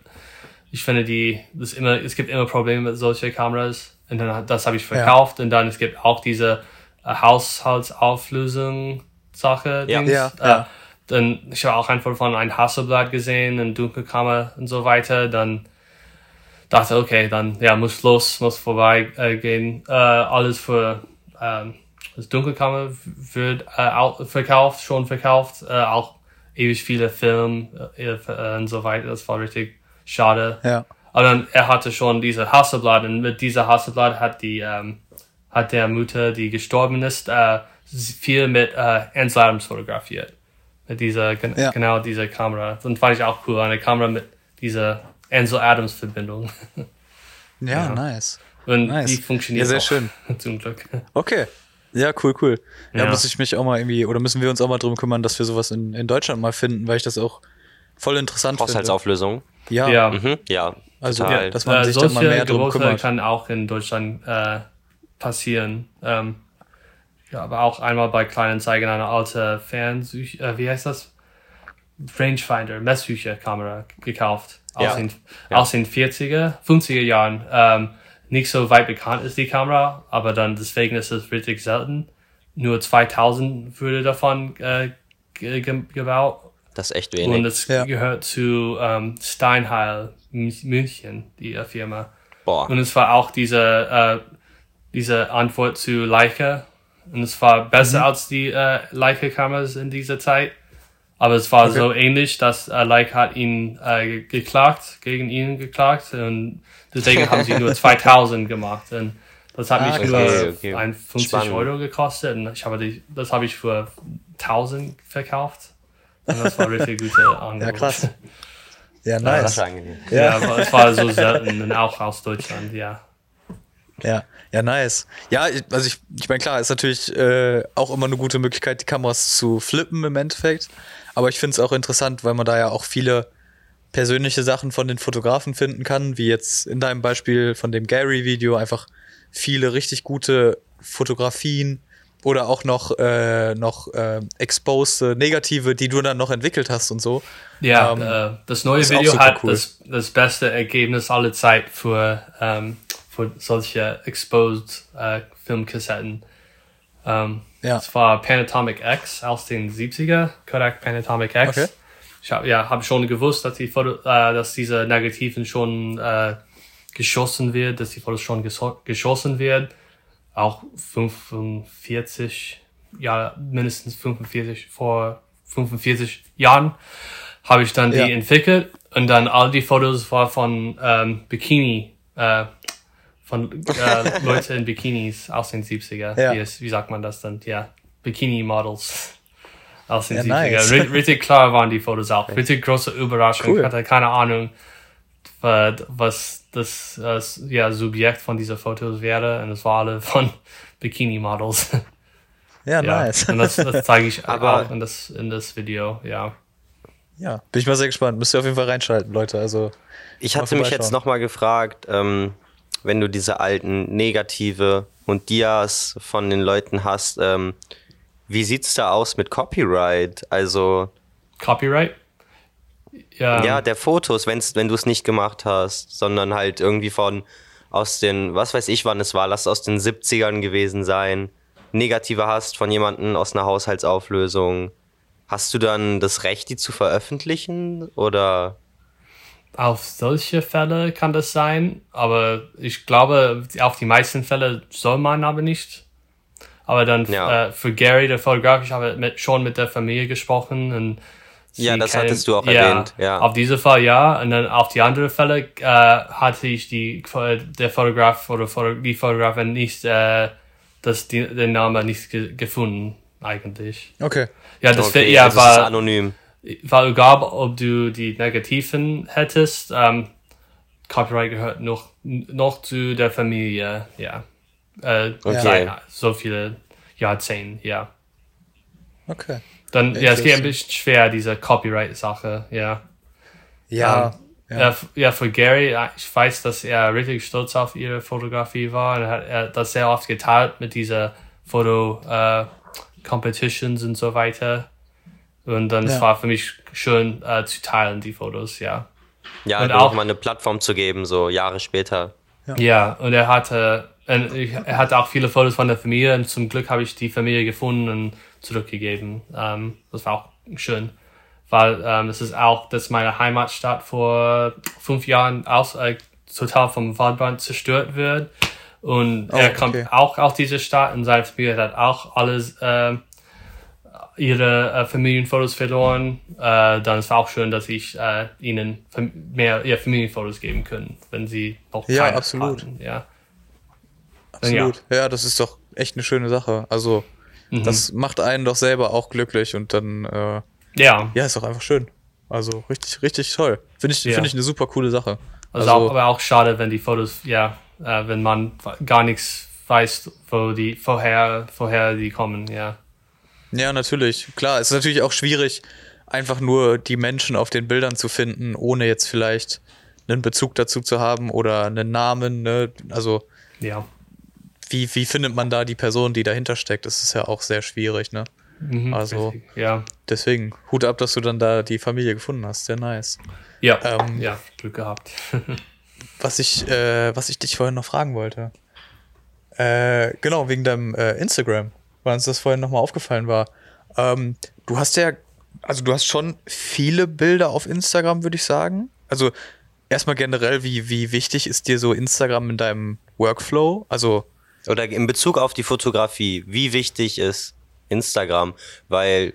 Ich finde die, das immer, es gibt immer Probleme mit solchen Kameras. Und dann das habe ich verkauft ja. und dann es gibt auch diese äh, Haushaltsauflösung Sache. Ja, ja, äh, ja. Dann ich habe auch einfach von ein Hasselblatt gesehen, eine Dunkelkammer und so weiter. Dann dachte okay, dann ja muss los, muss vorbei äh, gehen. Äh, alles für ähm, das Dunkelkammer wird äh, verkauft, schon verkauft. Äh, auch ewig viele Filme äh, äh, und so weiter. Das war richtig schade. Ja. Aber dann, er hatte schon diese Hasselblatt und mit dieser Hasselblatt hat die, ähm, hat der Mutter, die gestorben ist, äh, viel mit äh, Ansel Adams fotografiert. Mit dieser, ja. genau dieser Kamera. Und fand ich auch cool. Eine Kamera mit dieser Ansel Adams Verbindung. Ja, ja. nice. Und nice. die funktioniert ja, sehr auch, schön. zum Glück. Okay. Ja, cool, cool. Ja, ja, muss ich mich auch mal irgendwie, oder müssen wir uns auch mal drum kümmern, dass wir sowas in, in Deutschland mal finden, weil ich das auch voll interessant finde. Haushaltsauflösung. Ja. Ja. Mhm. ja also, total. dass man äh, sich da mal mehr drum kümmert. kann auch in Deutschland äh, passieren. Ähm, ja, aber auch einmal bei Kleinanzeigen eine alte Fernseh, äh, wie heißt das? Rangefinder, Messhücherkamera gekauft. Ja. Aus, den, ja. aus den 40er, 50er Jahren. Ähm, nicht so weit bekannt ist die Kamera, aber dann deswegen ist es richtig selten. Nur 2000 wurde davon äh, gebaut. Das ist echt wenig. Und es ja. gehört zu ähm, Steinheil München, die Firma. Boah. Und es war auch diese, äh, diese Antwort zu Leica. Und es war besser mhm. als die äh, Leica-Kameras in dieser Zeit. Aber es war okay. so ähnlich, dass äh, Leica hat ihn äh, geklagt, gegen ihn geklagt. Und deswegen haben sie nur 2000 gemacht. Und das hat ah, mich okay, nur okay. 50 Spannend. Euro gekostet. Und ich habe die, das habe ich für 1000 verkauft. Und das war richtig gute Angebot. Ja, krass. Ja, nice. Ja, ja. ja es war so selten auch aus Deutschland, ja. Ja, ja, nice. Ja, also ich, ich meine, klar, ist natürlich äh, auch immer eine gute Möglichkeit, die Kameras zu flippen im Endeffekt. Aber ich finde es auch interessant, weil man da ja auch viele persönliche Sachen von den Fotografen finden kann, wie jetzt in deinem Beispiel von dem Gary-Video einfach viele richtig gute Fotografien oder auch noch, äh, noch äh, exposed negative, die du dann noch entwickelt hast und so. Ja, ähm, äh, das neue Video hat cool. das, das beste Ergebnis aller Zeit für, ähm, für solche exposed äh, Filmkassetten. Ähm, ja. Das war Panatomic X aus den 70er, Kodak Panatomic X. Okay. Ich habe ja, hab schon gewusst, dass, die Foto, äh, dass diese Negativen schon äh, geschossen wird, dass die Fotos schon geschossen werden auch 45, ja, mindestens 45, vor 45 Jahren habe ich dann die ja. entwickelt und dann all die Fotos war von ähm, Bikini, äh, von äh, Leute in Bikinis aus den 70er. Ja. Wie, ist, wie sagt man das dann? Ja, Bikini-Models aus den ja, 70er. Nice. Richtig klar waren die Fotos auch. Richtig große Überraschung. Cool. Ich hatte keine Ahnung, was das äh, ja, Subjekt von dieser Fotos wäre. Und es war alle von Bikini-Models. Ja, ja, nice. Und das, das zeige ich aber auch in das, in das Video, ja. Ja, bin ich mal sehr gespannt. Müsst ihr auf jeden Fall reinschalten, Leute. Also, ich hatte mich jetzt nochmal gefragt, ähm, wenn du diese alten Negative und Dias von den Leuten hast, ähm, wie sieht's da aus mit Copyright? Also. Copyright? Ja, ja der Fotos, wenn's, wenn du es nicht gemacht hast, sondern halt irgendwie von aus den, was weiß ich, wann es war, lass aus den 70ern gewesen sein, negative hast von jemandem aus einer Haushaltsauflösung. Hast du dann das Recht, die zu veröffentlichen oder? Auf solche Fälle kann das sein, aber ich glaube, auf die meisten Fälle soll man aber nicht. Aber dann ja. äh, für Gary, der Fotograf, ich habe mit, schon mit der Familie gesprochen und ja, das kennen, hattest du auch ja, erwähnt. Ja. Auf diese Fall ja. Und dann auf die andere Fälle äh, hatte ich die der Fotograf oder die Fotografin nicht äh, das die, den Namen nicht ge gefunden eigentlich. Okay. Ja, das okay, ja also war anonym. War egal, ob du die Negativen hättest. Ähm, Copyright gehört noch noch zu der Familie. Ja. Äh, okay. So viele Jahrzehnte. Ja. Okay. Dann, ja, es geht ein bisschen schwer, diese Copyright-Sache, ja. Ja. Ähm, ja. ja, für Gary, ich weiß, dass er richtig stolz auf ihre Fotografie war und er hat er das sehr oft geteilt mit dieser Foto-Competitions äh, und so weiter. Und dann ja. es war für mich schön äh, zu teilen, die Fotos, ja. Ja, und auch mal eine Plattform zu geben, so Jahre später. Ja, ja und er hatte, er hatte auch viele Fotos von der Familie und zum Glück habe ich die Familie gefunden und zurückgegeben. Ähm, das war auch schön, weil ähm, es ist auch, dass meine Heimatstadt vor fünf Jahren aus, äh, total vom Waldbrand zerstört wird. Und oh, er kommt okay. auch aus dieser Stadt und seine Familie hat auch alles äh, ihre äh, Familienfotos verloren. Äh, dann ist es auch schön, dass ich äh, ihnen mehr ihre Familienfotos geben können, wenn sie noch ja, absolut. Hatten. Ja, absolut. Ja. ja, das ist doch echt eine schöne Sache. Also Mhm. Das macht einen doch selber auch glücklich und dann, äh, ja. Ja, ist doch einfach schön. Also richtig, richtig toll. Finde ich, ja. finde ich eine super coole Sache. Also, also auch, aber auch schade, wenn die Fotos, ja, äh, wenn man gar nichts weiß, wo die vorher, vorher die kommen, ja. Ja, natürlich. Klar, es ist natürlich auch schwierig, einfach nur die Menschen auf den Bildern zu finden, ohne jetzt vielleicht einen Bezug dazu zu haben oder einen Namen, ne? Also. Ja. Wie, wie findet man da die Person, die dahinter steckt? Das ist ja auch sehr schwierig, ne? Mhm, also, richtig. ja. Deswegen, Hut ab, dass du dann da die Familie gefunden hast. Sehr nice. Ja, ähm, ja, Glück gehabt. was, ich, äh, was ich dich vorhin noch fragen wollte. Äh, genau, wegen deinem äh, Instagram, weil uns das vorhin nochmal aufgefallen war. Ähm, du hast ja, also du hast schon viele Bilder auf Instagram, würde ich sagen. Also erstmal generell, wie, wie wichtig ist dir so Instagram in deinem Workflow? Also oder in Bezug auf die Fotografie, wie wichtig ist Instagram? Weil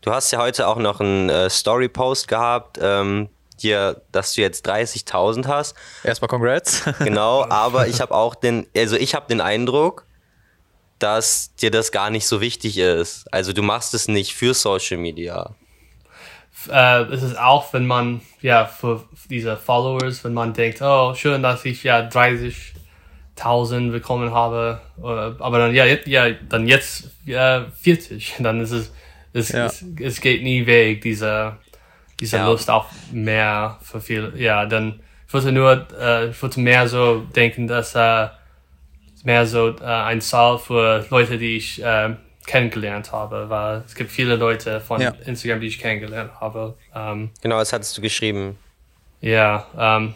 du hast ja heute auch noch einen äh, Story-Post gehabt, ähm, dir, dass du jetzt 30.000 hast. Erstmal Congrats. genau, aber ich habe auch den, also ich habe den Eindruck, dass dir das gar nicht so wichtig ist. Also du machst es nicht für Social Media. Äh, es ist auch, wenn man, ja, für diese Followers, wenn man denkt, oh, schön, dass ich ja 30.000 bekommen habe, aber dann, ja, ja, dann jetzt ja, 40, dann ist es, es, ja. es, es geht nie weg, dieser, dieser ja. Lust auf mehr für viel, ja, dann, ich wollte nur, äh, ich wollte mehr so denken, dass, äh, mehr so äh, ein Zahl für Leute, die ich äh, kennengelernt habe, weil es gibt viele Leute von ja. Instagram, die ich kennengelernt habe. Ähm, genau, das hattest du geschrieben. Ja, ähm,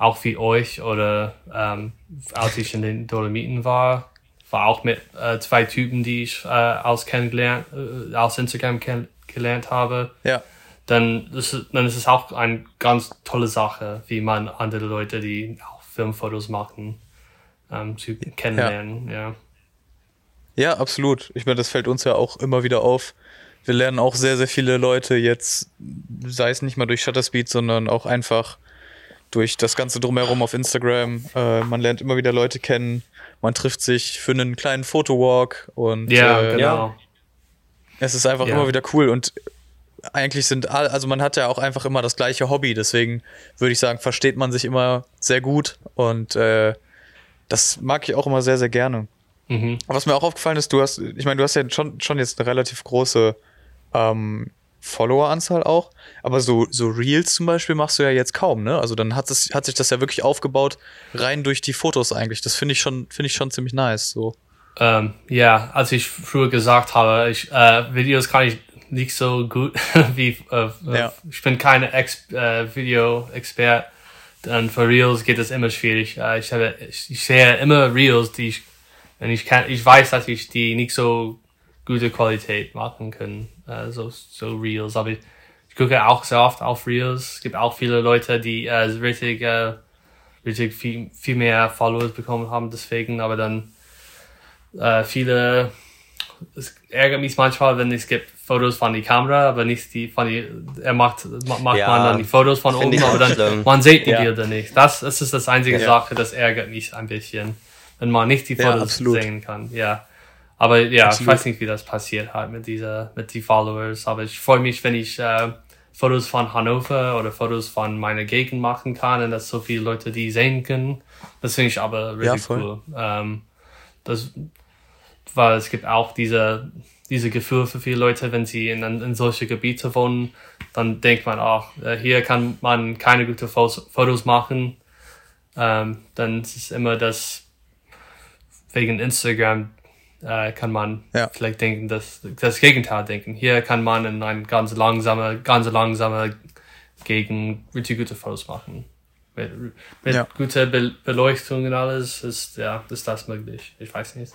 auch wie euch oder ähm, als ich in den Dolomiten war, war auch mit äh, zwei Typen, die ich äh, aus kennengelernt, äh, aus Instagram kennengelernt habe. Ja. Dann, ist, dann ist es auch eine ganz tolle Sache, wie man andere Leute, die auch Filmfotos machen, ähm, zu kennenlernen, ja. ja. Ja, absolut. Ich meine, das fällt uns ja auch immer wieder auf. Wir lernen auch sehr, sehr viele Leute jetzt, sei es nicht mal durch Shutterspeed, sondern auch einfach durch das Ganze drumherum auf Instagram. Äh, man lernt immer wieder Leute kennen. Man trifft sich für einen kleinen Fotowalk und ja, äh, genau. Es ist einfach ja. immer wieder cool und eigentlich sind all, also man hat ja auch einfach immer das gleiche Hobby, deswegen würde ich sagen, versteht man sich immer sehr gut und äh, das mag ich auch immer sehr, sehr gerne. Mhm. Was mir auch aufgefallen ist, du hast, ich meine, du hast ja schon, schon jetzt eine relativ große ähm, Follower-Anzahl auch, aber so, so Reels zum Beispiel machst du ja jetzt kaum, ne? Also dann hat, es, hat sich das ja wirklich aufgebaut, rein durch die Fotos eigentlich. Das finde ich schon, finde ich schon ziemlich nice. So. Ähm, ja, als ich früher gesagt habe, ich, äh, Videos kann ich nicht so gut wie äh, ja. ich bin keine Ex äh, Video-Expert. Dann für Reels geht es immer schwierig. Äh, ich, habe, ich, ich sehe immer Reels, die ich und ich kann, ich weiß, dass ich die nicht so gute Qualität machen kann, äh, so, so Reels. Aber ich, ich gucke auch sehr oft auf Reels. Es gibt auch viele Leute, die äh, richtig, äh, richtig viel, viel mehr Followers bekommen haben, deswegen. Aber dann äh, viele, es ärgert mich manchmal, wenn es gibt Fotos von die Kamera, aber nicht die von die, er macht, macht ja, man dann die Fotos von oben, aber dann, schlimm. man sieht die ja. Bilder nicht. Das, das ist das einzige ja. Sache, das ärgert mich ein bisschen wenn man nicht die Fotos sehen kann. Ja. Aber ja, absolut. ich weiß nicht, wie das passiert hat mit dieser, mit die Followers. Aber ich freue mich, wenn ich äh, Fotos von Hannover oder Fotos von meiner Gegend machen kann und dass so viele Leute die sehen können. Das finde ich aber richtig ja, cool. Ähm, das, weil es gibt auch diese, diese Gefühl für viele Leute, wenn sie in, in solche Gebiete wohnen, dann denkt man auch, äh, hier kann man keine guten Fotos machen. Ähm, dann ist es immer das wegen Instagram äh, kann man ja. vielleicht denken, dass das Gegenteil denken. Hier kann man in ein ganz langsame, ganz langsame gegen richtig gute Fotos machen. Mit, mit ja. guter Be Beleuchtung und alles ist ja ist das möglich. Ich weiß nicht.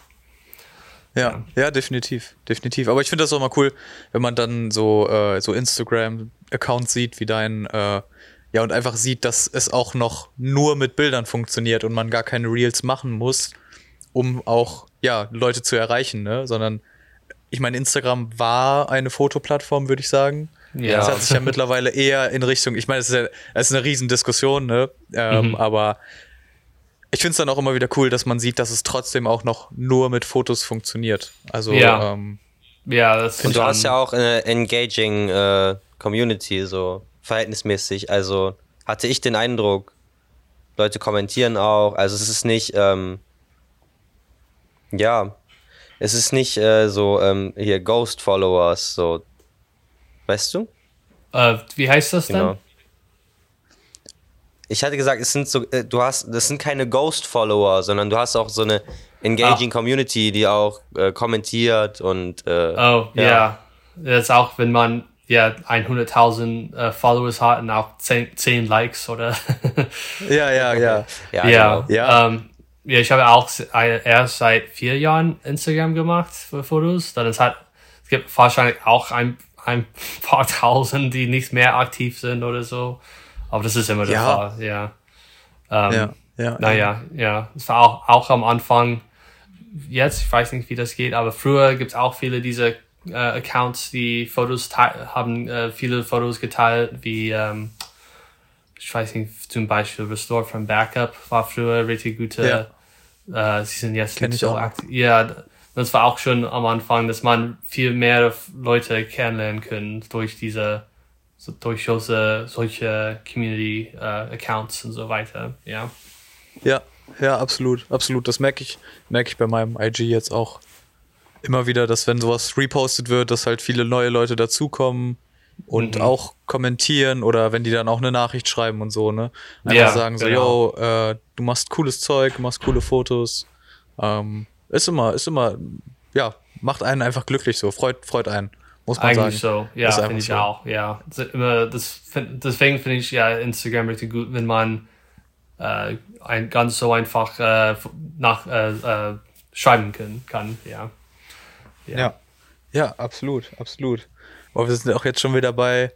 Ja, ja, ja definitiv, definitiv. Aber ich finde das auch mal cool, wenn man dann so äh, so Instagram-Accounts sieht wie dein äh, ja und einfach sieht, dass es auch noch nur mit Bildern funktioniert und man gar keine Reels machen muss um auch ja Leute zu erreichen, ne? Sondern ich meine, Instagram war eine Fotoplattform, würde ich sagen. Ja. Das hat sich ja mittlerweile eher in Richtung, ich meine, es ist, ja, es ist eine Riesendiskussion, ne? Ähm, mhm. Aber ich finde es dann auch immer wieder cool, dass man sieht, dass es trotzdem auch noch nur mit Fotos funktioniert. Also, ja. Ähm, Ja, das Und du hast ja auch eine engaging äh, Community, so verhältnismäßig. Also hatte ich den Eindruck, Leute kommentieren auch. Also es ist nicht, ähm, ja, es ist nicht äh, so ähm, hier Ghost Followers, so, weißt du? Äh, wie heißt das genau. denn? Ich hatte gesagt, es sind so, äh, du hast, das sind keine Ghost Follower, sondern du hast auch so eine engaging ah. Community, die auch äh, kommentiert und. Äh, oh, ja. Yeah. Das ist auch, wenn man ja 100.000 äh, Followers hat und auch 10, 10 Likes oder. ja, ja, ja. Ja, ja. Genau. ja. Ähm, ja, ich habe auch erst seit vier Jahren Instagram gemacht für Fotos. Dann es hat, es gibt wahrscheinlich auch ein, ein paar Tausend, die nicht mehr aktiv sind oder so. Aber das ist immer der ja. Fall, ja. Ähm, ja, ja. Naja, ja. Es war auch, auch am Anfang, jetzt, ich weiß nicht, wie das geht, aber früher gibt es auch viele diese äh, Accounts, die Fotos haben äh, viele Fotos geteilt, wie ähm, ich weiß nicht, zum Beispiel Restore from Backup war früher richtig gute. Ja. Äh, sie sind jetzt Kenn nicht so aktiv. Ja, das war auch schon am Anfang, dass man viel mehr Leute kennenlernen können durch diese, so durch solche, solche Community äh, Accounts und so weiter. Ja. Ja, ja, absolut, absolut. Das merke ich, merke ich bei meinem IG jetzt auch immer wieder, dass wenn sowas repostet wird, dass halt viele neue Leute dazukommen und mhm. auch kommentieren oder wenn die dann auch eine Nachricht schreiben und so, ne? Einfach ja, sagen so, genau. yo, äh, du machst cooles Zeug, machst coole Fotos. Ähm, ist immer, ist immer, ja, macht einen einfach glücklich so, freut, freut einen. Muss man Eigentlich sagen. so, ja, finde ich so. auch, ja. Das, deswegen finde ich ja Instagram richtig gut, wenn man äh, ein, ganz so einfach äh, nach äh, äh, schreiben kann, kann ja. ja. Ja, ja, absolut, absolut. Aber wir sind auch jetzt schon wieder bei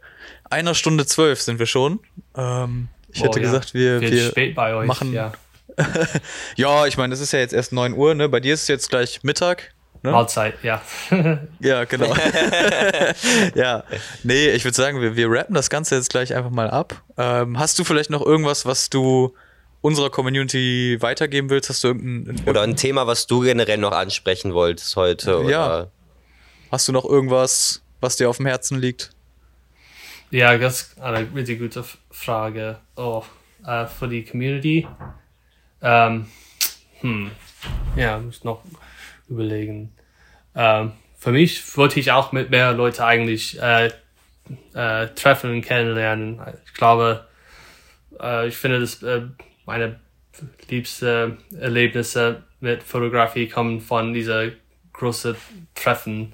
einer Stunde zwölf sind wir schon. Ähm, ich oh, hätte ja. gesagt, wir, wir machen. Ja, ja ich meine, es ist ja jetzt erst 9 Uhr, ne? Bei dir ist es jetzt gleich Mittag. Ne? Mahlzeit, ja. ja, genau. ja, nee, ich würde sagen, wir, wir rappen das Ganze jetzt gleich einfach mal ab. Ähm, hast du vielleicht noch irgendwas, was du unserer Community weitergeben willst? Hast du irgendein. Oder ein Thema, was du generell noch ansprechen wolltest heute? Oder? Ja. Hast du noch irgendwas, was dir auf dem Herzen liegt? Ja, das ist eine richtig gute Frage. Oh, für die Community. Ähm, hm. Ja, muss noch überlegen. Ähm, für mich wollte ich auch mit mehr Leuten eigentlich äh, äh, treffen und kennenlernen. Ich glaube, äh, ich finde, dass äh, meine liebsten Erlebnisse mit Fotografie kommen von dieser großen Treffen.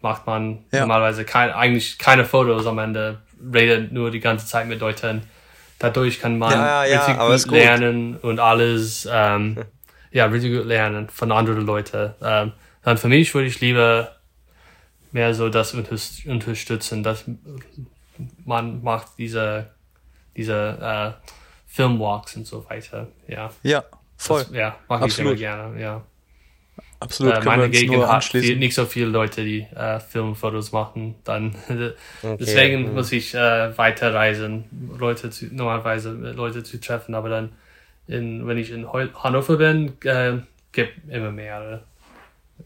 Macht man ja. normalerweise kein, eigentlich keine Fotos am Ende, redet nur die ganze Zeit mit Leuten. Dadurch kann man ja, ja, richtig gut, gut, lernen und alles, ähm, ja, richtig gut lernen von anderen Leuten. Ähm, dann für mich würde ich lieber mehr so das unterstützen, dass man macht diese, diese äh, Filmwalks und so weiter. Ja, ja voll. Das, ja, mache ich immer gerne, ja. Absolut. Äh, meine Gegend hat viel, nicht so viele Leute, die äh, Filmfotos machen. Dann okay. deswegen mhm. muss ich äh, weiterreisen, Leute zu, normalerweise Leute zu treffen. Aber dann, in, wenn ich in Hannover bin, äh, gibt immer mehrere.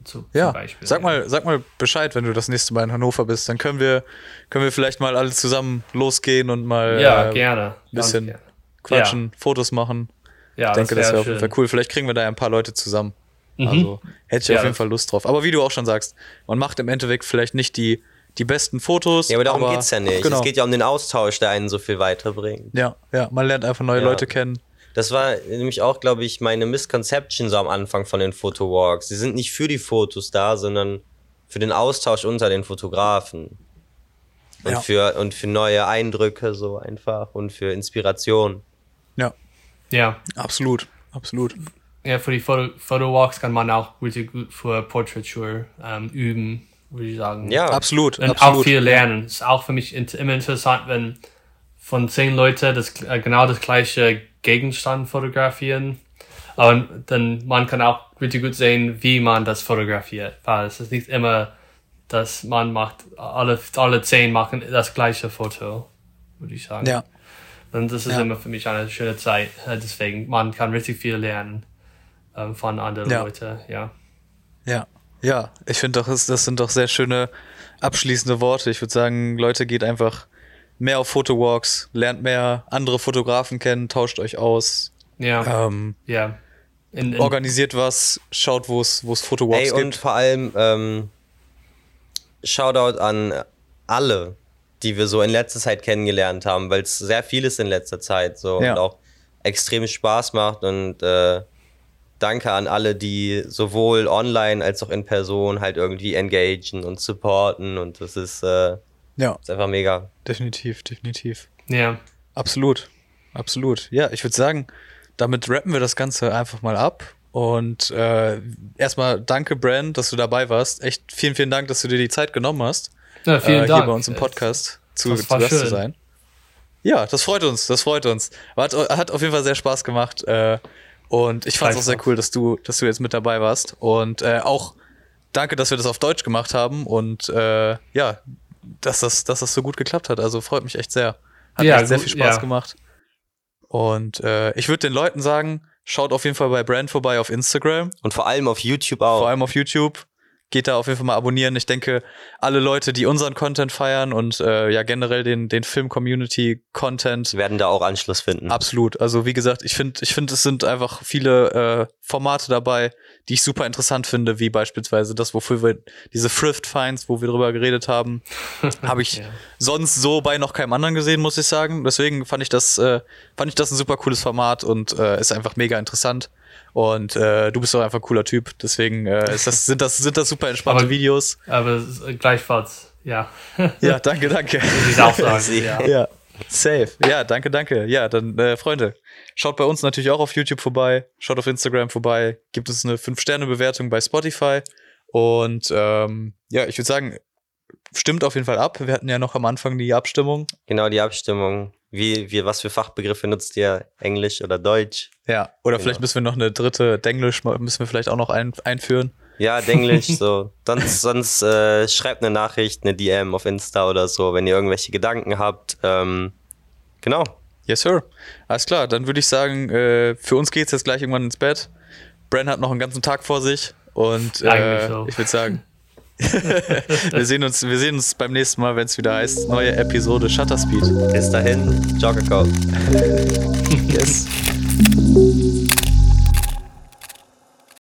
Zu, ja, Beispiel, sag ja. mal, sag mal Bescheid, wenn du das nächste Mal in Hannover bist. Dann können wir, können wir vielleicht mal alle zusammen losgehen und mal ja, äh, gerne. ein bisschen gerne. quatschen, ja. Fotos machen. Ja, ich denke, das wäre wär auf jeden cool. Vielleicht kriegen wir da ein paar Leute zusammen. Mhm. Also hätte ich ja. auf jeden Fall Lust drauf. Aber wie du auch schon sagst, man macht im Endeffekt vielleicht nicht die, die besten Fotos. Ja, aber darum aber, geht's ja nicht. Genau. Es geht ja um den Austausch, der einen so viel weiterbringt. Ja, ja, man lernt einfach neue ja. Leute kennen. Das war nämlich auch, glaube ich, meine Misconception so am Anfang von den Fotowalks. Sie sind nicht für die Fotos da, sondern für den Austausch unter den Fotografen. Und, ja. für, und für neue Eindrücke so einfach und für Inspiration. Ja. Ja. Absolut, absolut ja, für die Foto, Fotowalks kann man auch richtig gut für Portraiture ähm, üben, würde ich sagen. Ja, absolut. Und absolut. auch viel lernen. Ist auch für mich immer interessant, wenn von zehn Leuten das, äh, genau das gleiche Gegenstand fotografieren. Aber dann man kann auch richtig gut sehen, wie man das fotografiert. Weil es ist nicht immer, dass man macht, alle, alle zehn machen das gleiche Foto, würde ich sagen. Ja. Und das ist ja. immer für mich eine schöne Zeit. Deswegen, man kann richtig viel lernen ähm, von anderen ja. Leuten, ja. Ja, Ja, ich finde doch, das sind doch sehr schöne abschließende Worte. Ich würde sagen, Leute, geht einfach mehr auf Fotowalks, lernt mehr andere Fotografen kennen, tauscht euch aus. Ja. Ähm, ja. In, in organisiert was, schaut, wo es Fotowalks Ey, gibt. Und vor allem ähm, Shoutout an alle, die wir so in letzter Zeit kennengelernt haben, weil es sehr viel ist in letzter Zeit so ja. und auch extrem Spaß macht und äh, danke an alle, die sowohl online als auch in Person halt irgendwie engagen und supporten und das ist, äh, ja. ist einfach mega. Definitiv, definitiv. Ja. Absolut, absolut. Ja, ich würde sagen, damit rappen wir das Ganze einfach mal ab und äh, erstmal danke, Brand, dass du dabei warst. Echt vielen, vielen Dank, dass du dir die Zeit genommen hast, ja, vielen äh, Dank. hier bei uns im Podcast zu, zu Gast zu sein. Ja, das freut uns, das freut uns. Hat, hat auf jeden Fall sehr Spaß gemacht. Äh, und ich fand es auch sehr cool, dass du, dass du jetzt mit dabei warst. Und äh, auch danke, dass wir das auf Deutsch gemacht haben und äh, ja, dass das, dass das so gut geklappt hat. Also freut mich echt sehr. Hat ja, echt sehr viel Spaß ja. gemacht. Und äh, ich würde den Leuten sagen, schaut auf jeden Fall bei Brand vorbei auf Instagram. Und vor allem auf YouTube auch. Vor allem auf YouTube geht da auf jeden Fall mal abonnieren. Ich denke, alle Leute, die unseren Content feiern und äh, ja generell den, den Film-Community-Content. Werden da auch Anschluss finden. Absolut. Also wie gesagt, ich finde, ich finde, es sind einfach viele äh, Formate dabei, die ich super interessant finde, wie beispielsweise das, wofür wir diese Thrift Finds, wo wir drüber geredet haben, habe ich ja. sonst so bei noch keinem anderen gesehen, muss ich sagen. Deswegen fand ich das, äh, fand ich das ein super cooles Format und äh, ist einfach mega interessant. Und äh, du bist doch einfach ein cooler Typ. Deswegen äh, ist das, sind, das, sind das super entspannte aber, Videos. Aber gleichfalls, ja. ja, danke, danke. Ich auch sagen, ja. ja. Safe. Ja, danke, danke. Ja, dann, äh, Freunde, schaut bei uns natürlich auch auf YouTube vorbei, schaut auf Instagram vorbei, gibt es eine 5-Sterne-Bewertung bei Spotify. Und ähm, ja, ich würde sagen, stimmt auf jeden Fall ab. Wir hatten ja noch am Anfang die Abstimmung. Genau, die Abstimmung. Wie, wie, was für Fachbegriffe nutzt ihr? Englisch oder Deutsch? Ja, oder genau. vielleicht müssen wir noch eine dritte Denglisch, müssen wir vielleicht auch noch ein, einführen. Ja, Denglisch, so. Sonst, sonst äh, schreibt eine Nachricht, eine DM auf Insta oder so, wenn ihr irgendwelche Gedanken habt. Ähm, genau. Yes, sir. Alles klar, dann würde ich sagen, äh, für uns geht es jetzt gleich irgendwann ins Bett. Bren hat noch einen ganzen Tag vor sich und äh, so. ich würde sagen, wir, sehen uns, wir sehen uns beim nächsten Mal, wenn es wieder heißt, neue Episode Shutter Speed. Bis dahin, Jogger yes.